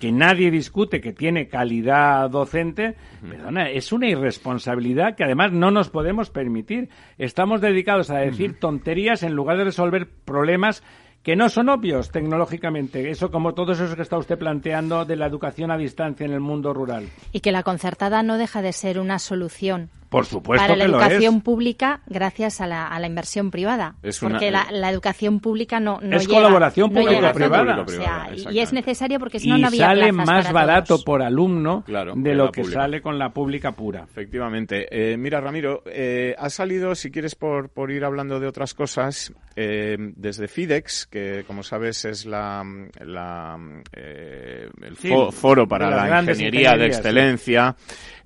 Speaker 1: que nadie discute que tiene calidad docente, perdona, es una irresponsabilidad que además no nos podemos permitir. Estamos dedicados a decir tonterías en lugar de resolver problemas que no son obvios tecnológicamente. Eso como todo eso que está usted planteando de la educación a distancia en el mundo rural.
Speaker 2: Y que la concertada no deja de ser una solución
Speaker 1: Por supuesto
Speaker 2: para la
Speaker 1: que lo
Speaker 2: educación
Speaker 1: es.
Speaker 2: pública gracias a la, a la inversión privada.
Speaker 3: Es una-
Speaker 2: porque la, la educación pública no, no
Speaker 1: Es
Speaker 2: llega-
Speaker 1: colaboración
Speaker 2: no
Speaker 1: público-privada.
Speaker 2: O sea, y- es necesario porque si no, no había
Speaker 1: sale
Speaker 2: plazas
Speaker 1: más
Speaker 2: para
Speaker 1: barato
Speaker 2: todos.
Speaker 1: por alumno
Speaker 3: Claro,
Speaker 1: de lo que
Speaker 3: pública.
Speaker 1: sale con la pública pura.
Speaker 3: Efectivamente. Eh, mira, Ramiro, eh, ha salido, si quieres, por, por ir hablando de otras cosas, eh, desde FIDEX, que como sabes es la, la, eh, el
Speaker 1: Sí,
Speaker 3: fo- foro para la ingeniería de
Speaker 1: ingenierías, sí.
Speaker 3: excelencia.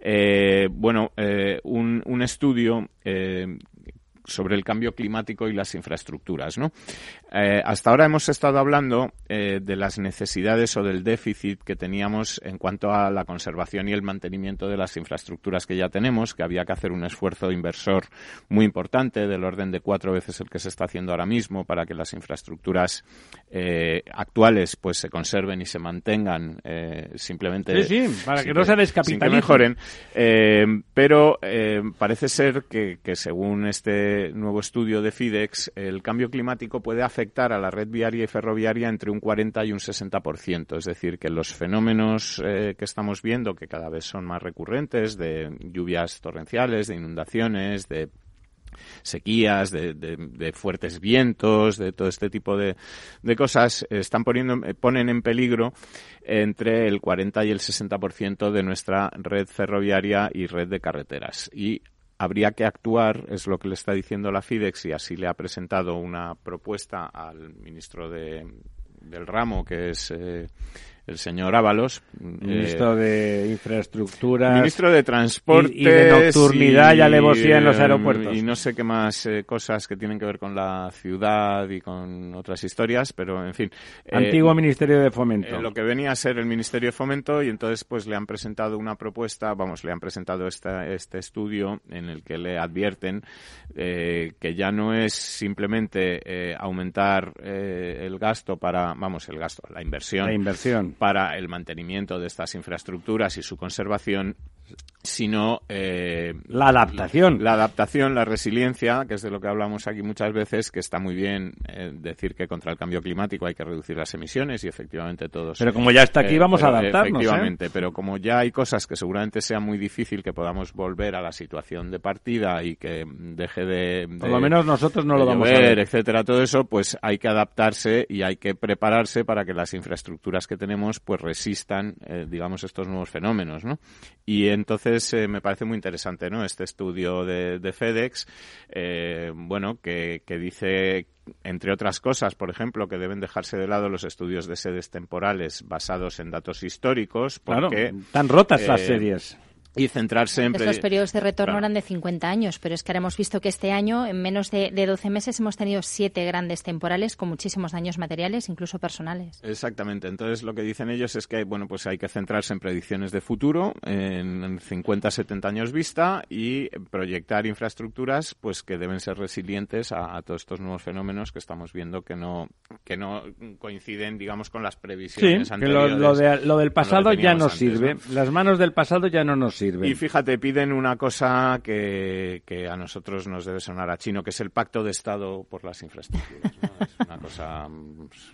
Speaker 3: eh, bueno, eh, un, un estudio eh, sobre el cambio climático y las infraestructuras, ¿no? Eh, hasta ahora hemos estado hablando eh, de las necesidades o del déficit que teníamos en cuanto a la conservación y el mantenimiento de las infraestructuras que ya tenemos, que había que hacer un esfuerzo inversor muy importante, del orden de cuatro veces el que se está haciendo ahora mismo, para que las infraestructuras eh, actuales pues se conserven y se mantengan eh, simplemente
Speaker 1: Sí, sí, para que no se descapitalicen.
Speaker 3: mejoren. Pero parece ser que, que según este nuevo estudio de FIDEX, el cambio climático puede afectar a la red viaria y ferroviaria entre un 40 y un 60%. Es decir, que los fenómenos eh, que estamos viendo, que cada vez son más recurrentes, de lluvias torrenciales, de inundaciones, de sequías, de, fuertes vientos, de todo este tipo de, de cosas, están poniendo, eh, ponen en peligro entre el 40 y el 60% de nuestra red ferroviaria y red de carreteras. Y habría que actuar, es lo que le está diciendo la FIDEX, y así le ha presentado una propuesta al ministro de, del ramo, que es eh, el señor Ábalos.
Speaker 1: Ministro
Speaker 3: eh,
Speaker 1: de Infraestructuras.
Speaker 3: Ministro de Transporte
Speaker 1: Y, y de nocturnidad y alevosía en los aeropuertos.
Speaker 3: Y no sé qué más eh, cosas que tienen que ver con la ciudad y con otras historias, pero en fin. eh,
Speaker 1: Antiguo Ministerio de Fomento.
Speaker 3: eh, lo que venía a ser el Ministerio de Fomento y entonces pues le han presentado una propuesta, vamos, le han presentado esta, este estudio en el que le advierten que ya no es simplemente aumentar el gasto para, vamos, el gasto, la inversión.
Speaker 1: La inversión.
Speaker 3: Para el mantenimiento de estas infraestructuras y su conservación, sino eh,
Speaker 1: La adaptación.
Speaker 3: la adaptación, la resiliencia, que es de lo que hablamos aquí muchas veces, que está muy bien eh, decir que contra el cambio climático hay que reducir las emisiones y efectivamente todos.
Speaker 1: Pero como ya está aquí, vamos a
Speaker 3: pero,
Speaker 1: adaptarnos, ¿eh?
Speaker 3: Efectivamente, pero como ya hay cosas que seguramente sea muy difícil que podamos volver a la situación de partida y que deje de.
Speaker 1: Por lo menos nosotros no lo vamos a ver.
Speaker 3: etcétera, todo eso, pues hay que adaptarse y hay que prepararse para que las infraestructuras que tenemos pues resistan, eh, digamos, estos nuevos fenómenos, ¿no? Y entonces eh, me parece muy interesante, ¿no? Este estudio de, de FedEx, eh, bueno, que, que dice entre otras cosas, por ejemplo, que deben dejarse de lado los estudios de sedes temporales basados en datos históricos,
Speaker 1: Claro,
Speaker 3: porque
Speaker 1: tan rotas las
Speaker 3: eh,
Speaker 1: series.
Speaker 3: Y centrarse en
Speaker 2: Estos periodos de retorno
Speaker 3: Claro.
Speaker 2: eran de 50 años, pero es que ahora hemos visto que este año, en menos de, de 12 meses, hemos tenido siete grandes temporales con muchísimos daños materiales, incluso personales.
Speaker 3: Exactamente. Entonces lo que dicen ellos es que bueno pues hay que centrarse en predicciones de futuro, en 50, 70 años vista y proyectar infraestructuras pues que deben ser resilientes a, a todos estos nuevos fenómenos que estamos viendo que no que no coinciden digamos con las
Speaker 1: Sí,
Speaker 3: previsiones
Speaker 1: que lo,
Speaker 3: anteriores.
Speaker 1: lo de- lo del pasado
Speaker 3: que
Speaker 1: ya no
Speaker 3: antes,
Speaker 1: sirve.
Speaker 3: ¿no?
Speaker 1: Las manos del pasado ya no nos sirven.
Speaker 3: Y fíjate, piden una cosa que, que a nosotros nos debe sonar a chino, que es el pacto de Estado por las infraestructuras. Es una cosa, mm, pues,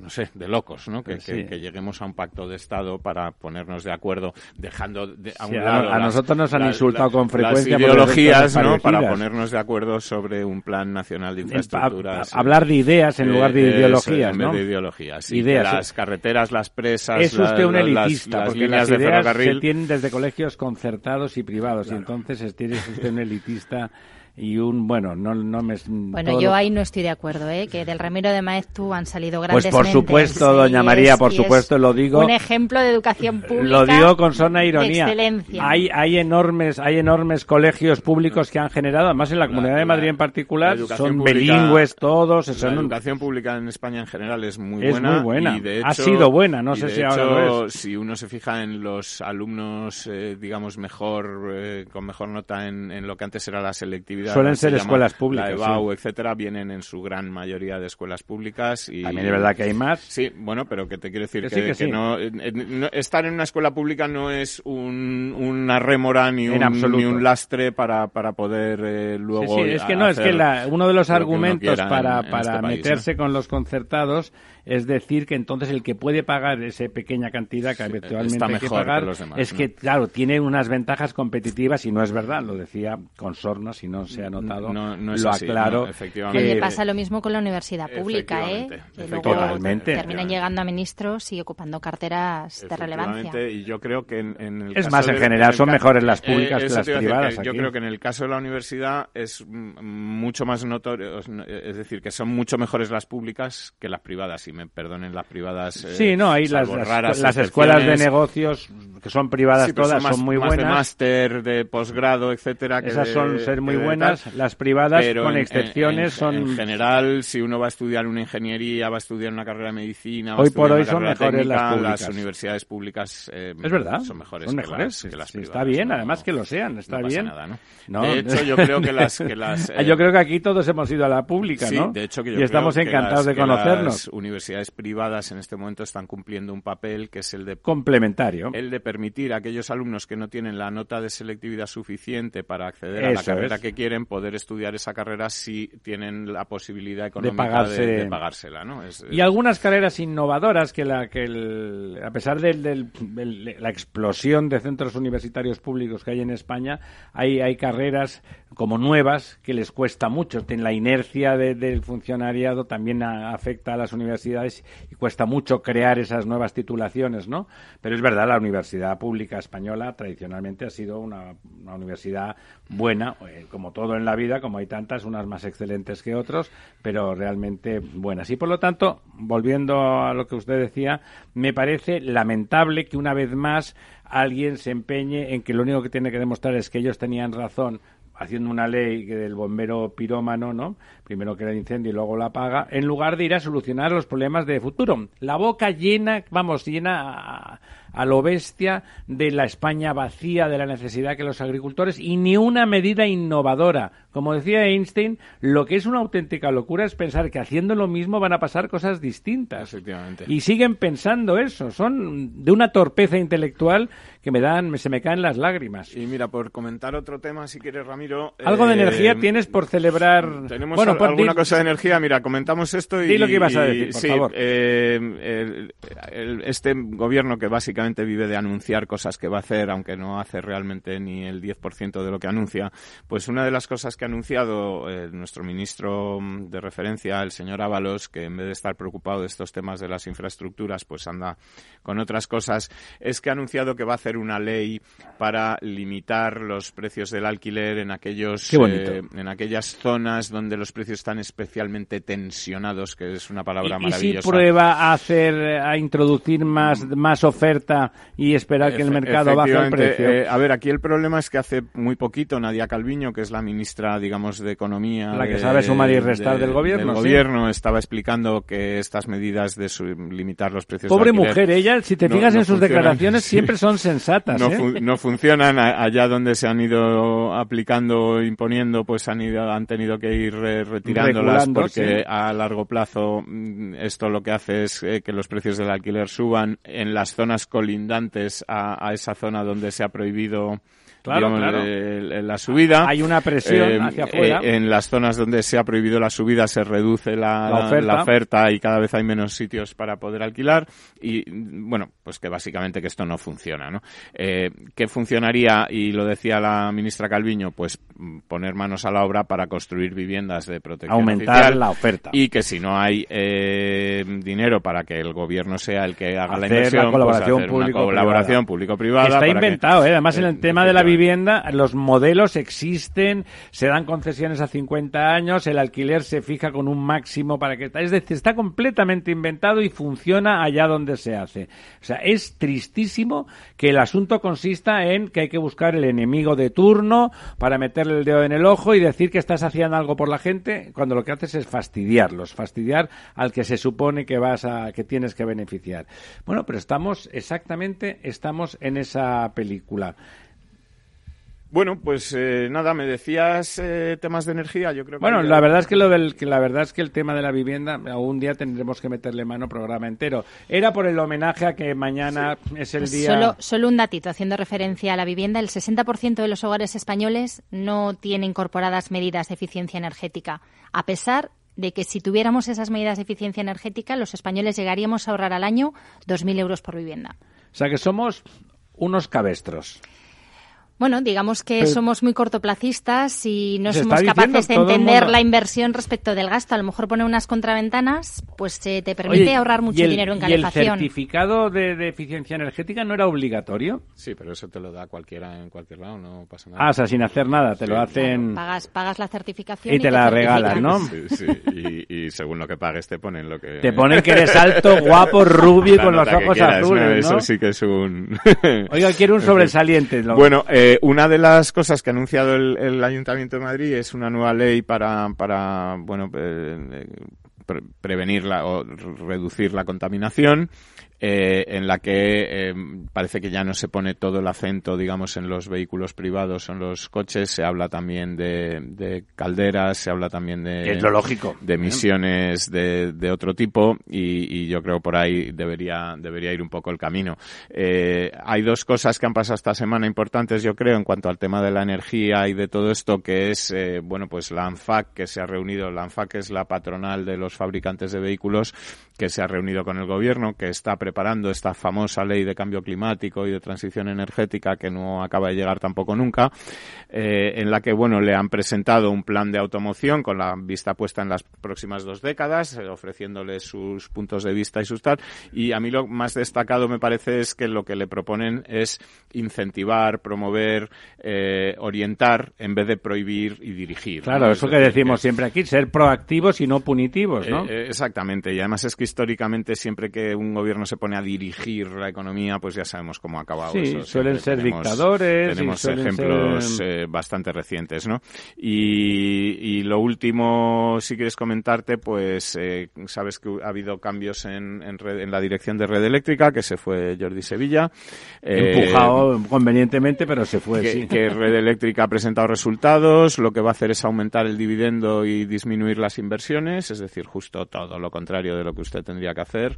Speaker 3: no sé, de locos, ¿no? Que,
Speaker 1: Sí.
Speaker 3: que- que lleguemos a un pacto de Estado para ponernos de acuerdo, dejando de, a un
Speaker 1: Sí, a-
Speaker 3: lado
Speaker 1: a
Speaker 3: las-
Speaker 1: nosotros nos han
Speaker 3: las-
Speaker 1: insultado con
Speaker 3: las
Speaker 1: frecuencia por
Speaker 3: ideologías, ¿no? Para ponernos de acuerdo sobre un plan nacional de
Speaker 1: En-
Speaker 3: infraestructuras.
Speaker 1: hablar de ideas en lugar de
Speaker 3: Eh, eso,
Speaker 1: ideologías,
Speaker 3: en vez
Speaker 1: ¿no?
Speaker 3: de ideologías. Y
Speaker 1: Ideas, sí.
Speaker 3: las carreteras, las presas,
Speaker 1: Es usted
Speaker 3: la-
Speaker 1: un
Speaker 3: las-
Speaker 1: elitista,
Speaker 3: las
Speaker 1: porque
Speaker 3: líneas
Speaker 1: las
Speaker 3: de
Speaker 1: ideas
Speaker 3: ferrocarril.
Speaker 1: se tienen desde colegios concertados y privados, y entonces es- tiene usted un elitista y un, bueno, no, no me...
Speaker 2: Bueno,
Speaker 1: todo
Speaker 2: yo ahí no estoy de acuerdo, ¿eh? que del Ramiro de Maeztu han salido
Speaker 1: Pues
Speaker 2: grandes
Speaker 1: por
Speaker 2: mentes,
Speaker 1: supuesto, doña María,
Speaker 2: es-
Speaker 1: por supuesto, lo digo.
Speaker 2: Un ejemplo de educación pública.
Speaker 1: Lo digo con sona
Speaker 2: de
Speaker 1: ironía.
Speaker 2: excelencia.
Speaker 1: Hay, hay enormes, hay enormes colegios públicos que han generado, además en la Comunidad de Madrid en particular,
Speaker 3: La
Speaker 1: son
Speaker 3: pública-
Speaker 1: bilingües todos.
Speaker 3: La
Speaker 1: son
Speaker 3: educación pública en España en general es muy
Speaker 1: Es
Speaker 3: buena.
Speaker 1: muy buena.
Speaker 3: Y de
Speaker 1: Ha sido buena, no sé
Speaker 3: de
Speaker 1: si ahora
Speaker 3: hecho,
Speaker 1: lo es.
Speaker 3: Si uno se fija en los alumnos, eh, digamos, mejor, eh, con mejor nota en, en lo que antes era la selectividad
Speaker 1: suelen ser escuelas públicas,
Speaker 3: la EBAU, etcétera, vienen en su gran mayoría de escuelas públicas. Y,
Speaker 1: También es verdad que hay más.
Speaker 3: Sí, bueno, pero que te quiero decir
Speaker 1: Que
Speaker 3: que,
Speaker 1: sí, que
Speaker 3: que
Speaker 1: sí.
Speaker 3: no, eh, eh, no- estar en una escuela pública no es un, una rémora ni un, ni un lastre para, para poder eh, luego.
Speaker 1: Sí, es que no, es que la- uno de los argumentos para,
Speaker 3: en- en
Speaker 1: para
Speaker 3: este
Speaker 1: meterse con los concertados es decir que entonces el que puede pagar esa pequeña cantidad que habitualmente hay que pagar
Speaker 3: demás,
Speaker 1: es
Speaker 3: ¿no?
Speaker 1: que, claro, tiene unas ventajas competitivas y no es verdad, lo decía con sorna, si no se ha notado,
Speaker 3: No- no es
Speaker 1: lo
Speaker 3: así,
Speaker 1: aclaro.
Speaker 3: no, efectivamente.
Speaker 1: que-
Speaker 2: Le pasa lo mismo con la universidad pública, ¿eh? Que luego
Speaker 1: Totalmente.
Speaker 2: terminan llegando a ministros y ocupando carteras de relevancia.
Speaker 3: Y yo creo que en, en el
Speaker 1: Es
Speaker 3: caso
Speaker 1: más, en
Speaker 3: de-
Speaker 1: general
Speaker 3: el
Speaker 1: son mejores las públicas que
Speaker 3: eso
Speaker 1: las privadas
Speaker 3: que Yo
Speaker 1: aquí.
Speaker 3: creo que en el caso de la universidad es mucho más notorio, es decir, que son mucho mejores las públicas que las privadas, y me perdonen las privadas. eh,
Speaker 1: Sí, no, hay las,
Speaker 3: raras
Speaker 1: las escuelas de negocios que son privadas
Speaker 3: Sí,
Speaker 1: todas
Speaker 3: más-
Speaker 1: son muy
Speaker 3: más de
Speaker 1: buenas.
Speaker 3: máster, de posgrado, etcétera. que
Speaker 1: Esas
Speaker 3: de-
Speaker 1: son ser muy
Speaker 3: que de
Speaker 1: buenas.
Speaker 3: tal.
Speaker 1: Las privadas, con
Speaker 3: en-
Speaker 1: excepciones,
Speaker 3: en-
Speaker 1: son
Speaker 3: En general, si uno va a estudiar una ingeniería, va a estudiar una carrera de medicina,
Speaker 1: Hoy por hoy son mejores las
Speaker 3: técnica,
Speaker 1: públicas.
Speaker 3: las universidades públicas eh,
Speaker 1: Es verdad,
Speaker 3: son mejores,
Speaker 1: son
Speaker 3: que las- que las
Speaker 1: Sí,
Speaker 3: privadas,
Speaker 1: está bien,
Speaker 3: ¿no?
Speaker 1: además que lo sean, está
Speaker 3: no pasa
Speaker 1: bien.
Speaker 3: nada, ¿no?
Speaker 1: No.
Speaker 3: De hecho, yo creo que las... Que las
Speaker 1: Ah, yo creo que aquí todos hemos ido a la pública,
Speaker 3: sí,
Speaker 1: ¿no?
Speaker 3: de hecho que yo
Speaker 1: y estamos
Speaker 3: creo que
Speaker 1: encantados
Speaker 3: las-
Speaker 1: de conocernos.
Speaker 3: Las universidades privadas en este momento están cumpliendo un papel que es el de
Speaker 1: Complementario.
Speaker 3: el de permitir a aquellos alumnos que no tienen la nota de selectividad suficiente para acceder a la carrera
Speaker 1: es.
Speaker 3: que quieren poder estudiar esa carrera si tienen la posibilidad económica de,
Speaker 1: pagarse-
Speaker 3: de pagársela, ¿no? Es-
Speaker 1: Y algunas carreras innovadoras que, la, que el- a pesar de la explosión de centros universitarios públicos que hay en España, hay, hay carreras como nuevas que les cuesta mucho. La inercia de- del funcionariado también a- afecta a las universidades y cuesta mucho crear esas nuevas titulaciones, ¿no? Pero es verdad, la universidad pública española tradicionalmente ha sido una, una universidad buena, eh, como todo en la vida, como hay tantas, unas más excelentes que otros, pero realmente buenas. Y por lo tanto, volviendo a lo que usted decía, me parece lamentable que una vez más alguien se empeñe en que lo único que tiene que demostrar es que ellos tenían razón haciendo una ley del bombero pirómano, ¿no? Primero que el incendio y luego la apaga, en lugar de ir a solucionar los problemas de futuro. La boca llena, vamos, llena a, a lo bestia de la España vacía, de la necesidad que los agricultores y ni una medida innovadora. Como decía Einstein, lo que es una auténtica locura es pensar que haciendo lo mismo van a pasar cosas distintas.
Speaker 3: Efectivamente.
Speaker 1: Y siguen pensando eso. Son de una torpeza intelectual que me dan, se me caen las lágrimas.
Speaker 3: Y mira, por comentar otro tema, si quieres, Ramiro.
Speaker 1: Algo de
Speaker 3: eh,
Speaker 1: energía tienes por celebrar.
Speaker 3: Tenemos
Speaker 1: bueno,
Speaker 3: alguna cosa de energía. Mira, comentamos esto y.
Speaker 1: Di lo que ibas a decir, por
Speaker 3: sí,
Speaker 1: favor.
Speaker 3: eh, el- el- este gobierno que básicamente vive de anunciar cosas que va a hacer, aunque no hace realmente ni el 10% de lo que anuncia, pues una de las cosas que ha anunciado eh, nuestro ministro de referencia, el señor Ábalos, que en vez de estar preocupado de estos temas de las infraestructuras, pues anda con otras cosas, es que ha anunciado que va a hacer una ley para limitar los precios del alquiler en aquellos eh, en aquellas zonas donde los precios están especialmente tensionados, que es una palabra
Speaker 1: ¿Y, y si
Speaker 3: maravillosa.
Speaker 1: prueba a hacer, a introducir más, más oferta y esperar que el mercado baje el precio?
Speaker 3: eh, a ver, aquí el problema es que hace muy poquito Nadia Calviño, que es la ministra, digamos, de Economía...
Speaker 1: La que
Speaker 3: de-
Speaker 1: sabe sumar y restar
Speaker 3: de-
Speaker 1: del gobierno, sí.
Speaker 3: gobierno, estaba explicando que estas medidas de su- limitar los precios
Speaker 1: Pobre
Speaker 3: del
Speaker 1: mujer, ella, si te fijas
Speaker 3: no
Speaker 1: en sus declaraciones,
Speaker 3: Sí.
Speaker 1: siempre son sensatas.
Speaker 3: no,
Speaker 1: ¿eh?
Speaker 3: fun- no funcionan allá donde se han ido aplicando imponiendo pues han ido han tenido que ir eh, retirándolas porque
Speaker 1: sí.
Speaker 3: a largo plazo mm, esto lo que hace es eh, que los precios del alquiler suban en las zonas colindantes a, a esa zona donde se ha prohibido
Speaker 1: Claro,
Speaker 3: digamos,
Speaker 1: claro.
Speaker 3: el- el- la subida.
Speaker 1: Hay una presión hacia afuera.
Speaker 3: eh, en las zonas donde se ha prohibido la subida se reduce la,
Speaker 1: La oferta.
Speaker 3: la oferta y cada vez hay menos sitios para poder alquilar. Y bueno, pues que básicamente que esto no funciona, ¿no? Eh, ¿Qué funcionaría? Y lo decía la ministra Calviño, pues poner manos a la obra para construir viviendas de protección
Speaker 1: Aumentar
Speaker 3: oficial
Speaker 1: la oferta.
Speaker 3: y que si no hay eh, dinero para que el gobierno sea el que haga la
Speaker 1: Hacer la
Speaker 3: inversión,
Speaker 1: colaboración
Speaker 3: pues hacer una
Speaker 1: público-privada.
Speaker 3: colaboración público-privada.
Speaker 1: Está
Speaker 3: que-
Speaker 1: inventado, ¿eh? además en el
Speaker 3: Eh,
Speaker 1: tema de la vivienda, los modelos existen, se dan concesiones a 50 años, el alquiler se fija con un máximo para que... Es decir, está completamente inventado y funciona allá donde se hace. O sea, es tristísimo que el asunto consista en que hay que buscar el enemigo de turno para meterle el dedo en el ojo y decir que estás haciendo algo por la gente cuando lo que haces es fastidiarlos, fastidiar al que se supone que vas a que tienes que beneficiar. Bueno, pero estamos exactamente estamos en esa película.
Speaker 3: Bueno, pues eh, nada, me decías eh, temas de energía, yo creo que...
Speaker 1: Bueno, la verdad es que lo del, que la verdad es que el tema de la vivienda, algún día tendremos que meterle mano programa entero. Era por el homenaje a que mañana es el
Speaker 2: Pues
Speaker 1: día...
Speaker 2: Solo, solo un datito, haciendo referencia a la vivienda, el 60% de los hogares españoles no tiene incorporadas medidas de eficiencia energética, a pesar de que si tuviéramos esas medidas de eficiencia energética, los españoles llegaríamos a ahorrar al año 2.000 euros por vivienda.
Speaker 1: O sea que somos unos cabestros.
Speaker 2: Bueno, digamos que
Speaker 1: Pero-
Speaker 2: somos muy cortoplacistas y no somos capaces de entender
Speaker 1: mundo.
Speaker 2: la inversión respecto del gasto. A lo mejor poner unas contraventanas pues eh, te permite
Speaker 1: Oye,
Speaker 2: ahorrar mucho
Speaker 1: ¿y el-
Speaker 2: dinero en
Speaker 1: ¿Y el
Speaker 2: calefacción.
Speaker 1: certificado de, de eficiencia energética no era obligatorio?
Speaker 3: Sí, pero eso te lo da cualquiera en cualquier lado, no pasa nada.
Speaker 1: Ah, o sea, sin hacer nada, te lo hacen...
Speaker 2: Pagas, pagas la certificación
Speaker 1: Y te la
Speaker 2: certifican.
Speaker 1: regalan, ¿no?
Speaker 3: Sí, sí, y, y según lo que pagues te ponen lo que...
Speaker 1: Te ponen que eres alto, guapo, rubio y
Speaker 3: La
Speaker 1: con los ojos
Speaker 3: quieras,
Speaker 1: azules, ¿no?
Speaker 3: Eso sí que es un...
Speaker 1: Oiga, quiero un sobresaliente. lo-
Speaker 3: Bueno, eh, una de las cosas que ha anunciado el, Ayuntamiento de Madrid es una nueva ley para, para bueno, eh, eh, pre- prevenir la, o reducir la contaminación. Eh, en la que eh, parece que ya no se pone todo el acento, digamos, en los vehículos privados o en los coches, se habla también de, de calderas, se habla también de,
Speaker 1: es lo lógico.
Speaker 3: de emisiones de, de otro tipo y, y yo creo por ahí debería, debería ir un poco el camino. Eh, hay dos cosas que han pasado esta semana importantes, yo creo, en cuanto al tema de la energía y de todo esto, que es, bueno, pues la ANFAC que se ha reunido, la ANFAC es la patronal de los fabricantes de vehículos que se ha reunido con el gobierno, que está preparando esta famosa ley de cambio climático y de transición energética que no acaba de llegar tampoco nunca, eh, en la que, bueno, le han presentado un plan de automoción con la vista puesta en las próximas dos décadas, eh, ofreciéndole sus puntos de vista y sus tal. Y a mí lo más destacado me parece es que lo que le proponen es incentivar, promover, eh, orientar en vez de prohibir y dirigir.
Speaker 1: Claro,
Speaker 3: ¿no?
Speaker 1: eso
Speaker 3: Es
Speaker 1: que decimos siempre aquí, ser proactivos y no punitivos, ¿no?
Speaker 3: eh, eh, exactamente, y además es que históricamente siempre que un gobierno se pone a dirigir la economía, pues ya sabemos cómo ha acabado
Speaker 1: Sí,
Speaker 3: eso.
Speaker 1: suelen ser
Speaker 3: tenemos-
Speaker 1: dictadores
Speaker 3: Tenemos ejemplos
Speaker 1: ser-
Speaker 3: eh, bastante recientes, ¿no? Y, y lo último, si quieres comentarte, pues eh, sabes que ha habido cambios en, en, Red- en la dirección de Red Eléctrica, que se fue Jordi Sevilla. Eh,
Speaker 1: Empujado convenientemente, pero se fue,
Speaker 3: que,
Speaker 1: sí.
Speaker 3: que Red Eléctrica ha presentado resultados, lo que va a hacer es aumentar el dividendo y disminuir las inversiones, es decir, justo todo lo contrario de lo que usted tendría que hacer.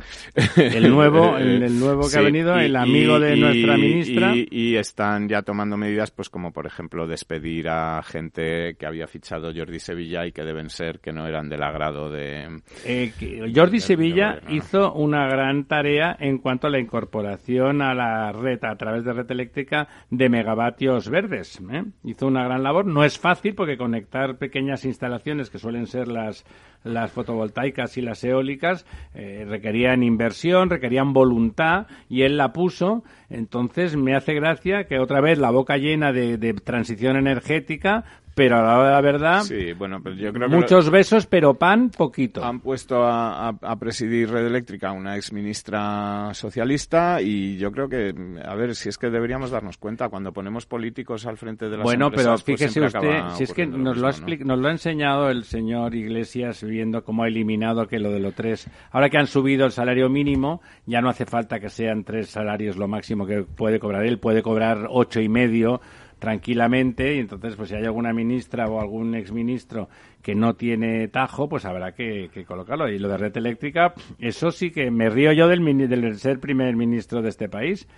Speaker 1: El nuevo- el- el nuevo que ha venido, el amigo de nuestra ministra.
Speaker 3: Y, y están ya tomando medidas, pues como por ejemplo despedir a gente que había fichado Jordi Sevilla y que deben ser que no eran del agrado de...
Speaker 1: Eh, Jordi Sevilla hizo una gran tarea en cuanto a la incorporación a la red a través de red eléctrica de megavatios verdes. ¿eh? Hizo una gran labor. No es fácil porque conectar pequeñas instalaciones que suelen ser las las fotovoltaicas y las eólicas eh, requerían inversión, requerían voluntad y él la puso. Entonces me hace gracia que otra vez la boca llena de, de transición energética, pero a la hora de la verdad
Speaker 3: Sí, bueno, pero yo creo que...
Speaker 1: muchos besos, pero pan poquito.
Speaker 3: Han puesto a, a- a presidir Red Eléctrica una ex ministra socialista y yo creo que, a ver, si es que deberíamos darnos cuenta, cuando ponemos políticos al frente de las
Speaker 1: Bueno, pero
Speaker 3: empresas, pues
Speaker 1: fíjese
Speaker 3: siempre
Speaker 1: usted, si es que nos
Speaker 3: lo
Speaker 1: lo, ha expli- nos lo ha enseñado el señor Iglesias viendo cómo ha eliminado que lo de los tres. Ahora que han subido el salario mínimo, ya no hace falta que sean tres salarios lo máximo que puede cobrar él, puede cobrar ocho y medio tranquilamente y entonces pues si hay alguna ministra o algún exministro que no tiene tajo pues habrá que, que colocarlo y lo de red eléctrica eso sí que me río yo del, ser primer ministro de este país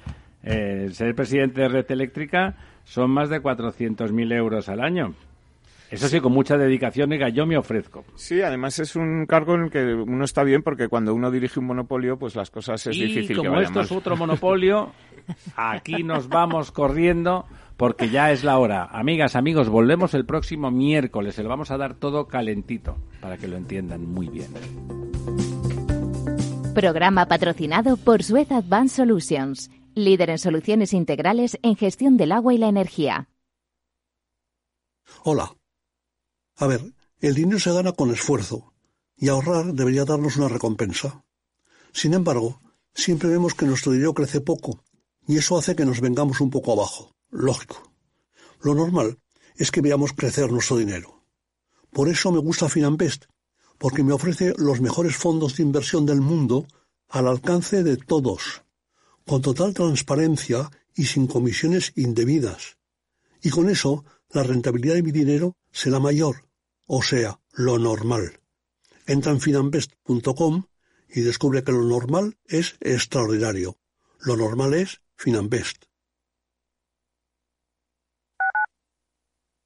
Speaker 1: Eh, ser presidente de red eléctrica son más de 400.000 euros al año eso sí, con mucha dedicación, diga, yo me ofrezco.
Speaker 3: Sí, además es un cargo en el que uno está bien porque cuando uno dirige un monopolio, pues las cosas es
Speaker 1: y
Speaker 3: difícil que
Speaker 1: como esto
Speaker 3: mal.
Speaker 1: es otro monopolio, aquí nos vamos corriendo porque ya es la hora. Amigas, amigos, volvemos el próximo miércoles. Se lo vamos a dar todo calentito para que lo entiendan muy bien.
Speaker 5: Programa patrocinado por Suez Advanced Solutions, líder en soluciones integrales en gestión del agua y la energía.
Speaker 6: Hola. A ver, el dinero se gana con esfuerzo y ahorrar debería darnos una recompensa. Sin embargo, siempre vemos que nuestro dinero crece poco y eso hace que nos vengamos un poco abajo. Lógico. Lo normal es que veamos crecer nuestro dinero. Por eso me gusta Finanbest, porque me ofrece los mejores fondos de inversión del mundo al alcance de todos, con total transparencia y sin comisiones indebidas. Y con eso, la rentabilidad de mi dinero será mayor, o sea, lo normal. Entra en finambest.com y descubre que lo normal es extraordinario. Lo normal es Finambest.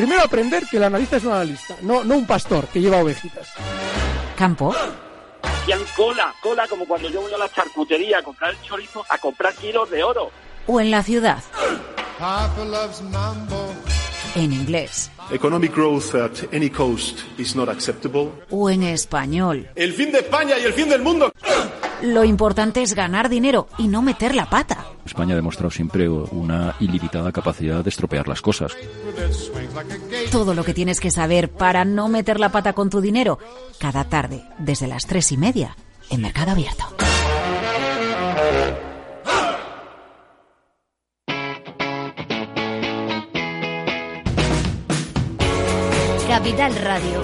Speaker 7: Primero aprender que el analista es un analista, no, no un pastor que lleva ovejitas
Speaker 8: campo.
Speaker 9: Hacían cola, cola como cuando yo voy a la charcutería a comprar el chorizo, a comprar kilos de oro.
Speaker 8: O en la ciudad. En inglés.
Speaker 10: Economic growth at any cost is not acceptable.
Speaker 8: O en español.
Speaker 10: El fin de España y el fin del mundo.
Speaker 8: Lo importante es ganar dinero y no meter la pata.
Speaker 11: España ha demostrado siempre una ilimitada capacidad de estropear las cosas.
Speaker 8: Todo lo que tienes que saber para no meter la pata con tu dinero, cada tarde, desde las tres y media, en Mercado Abierto.
Speaker 5: Capital Radio.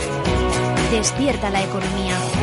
Speaker 5: Despierta la economía.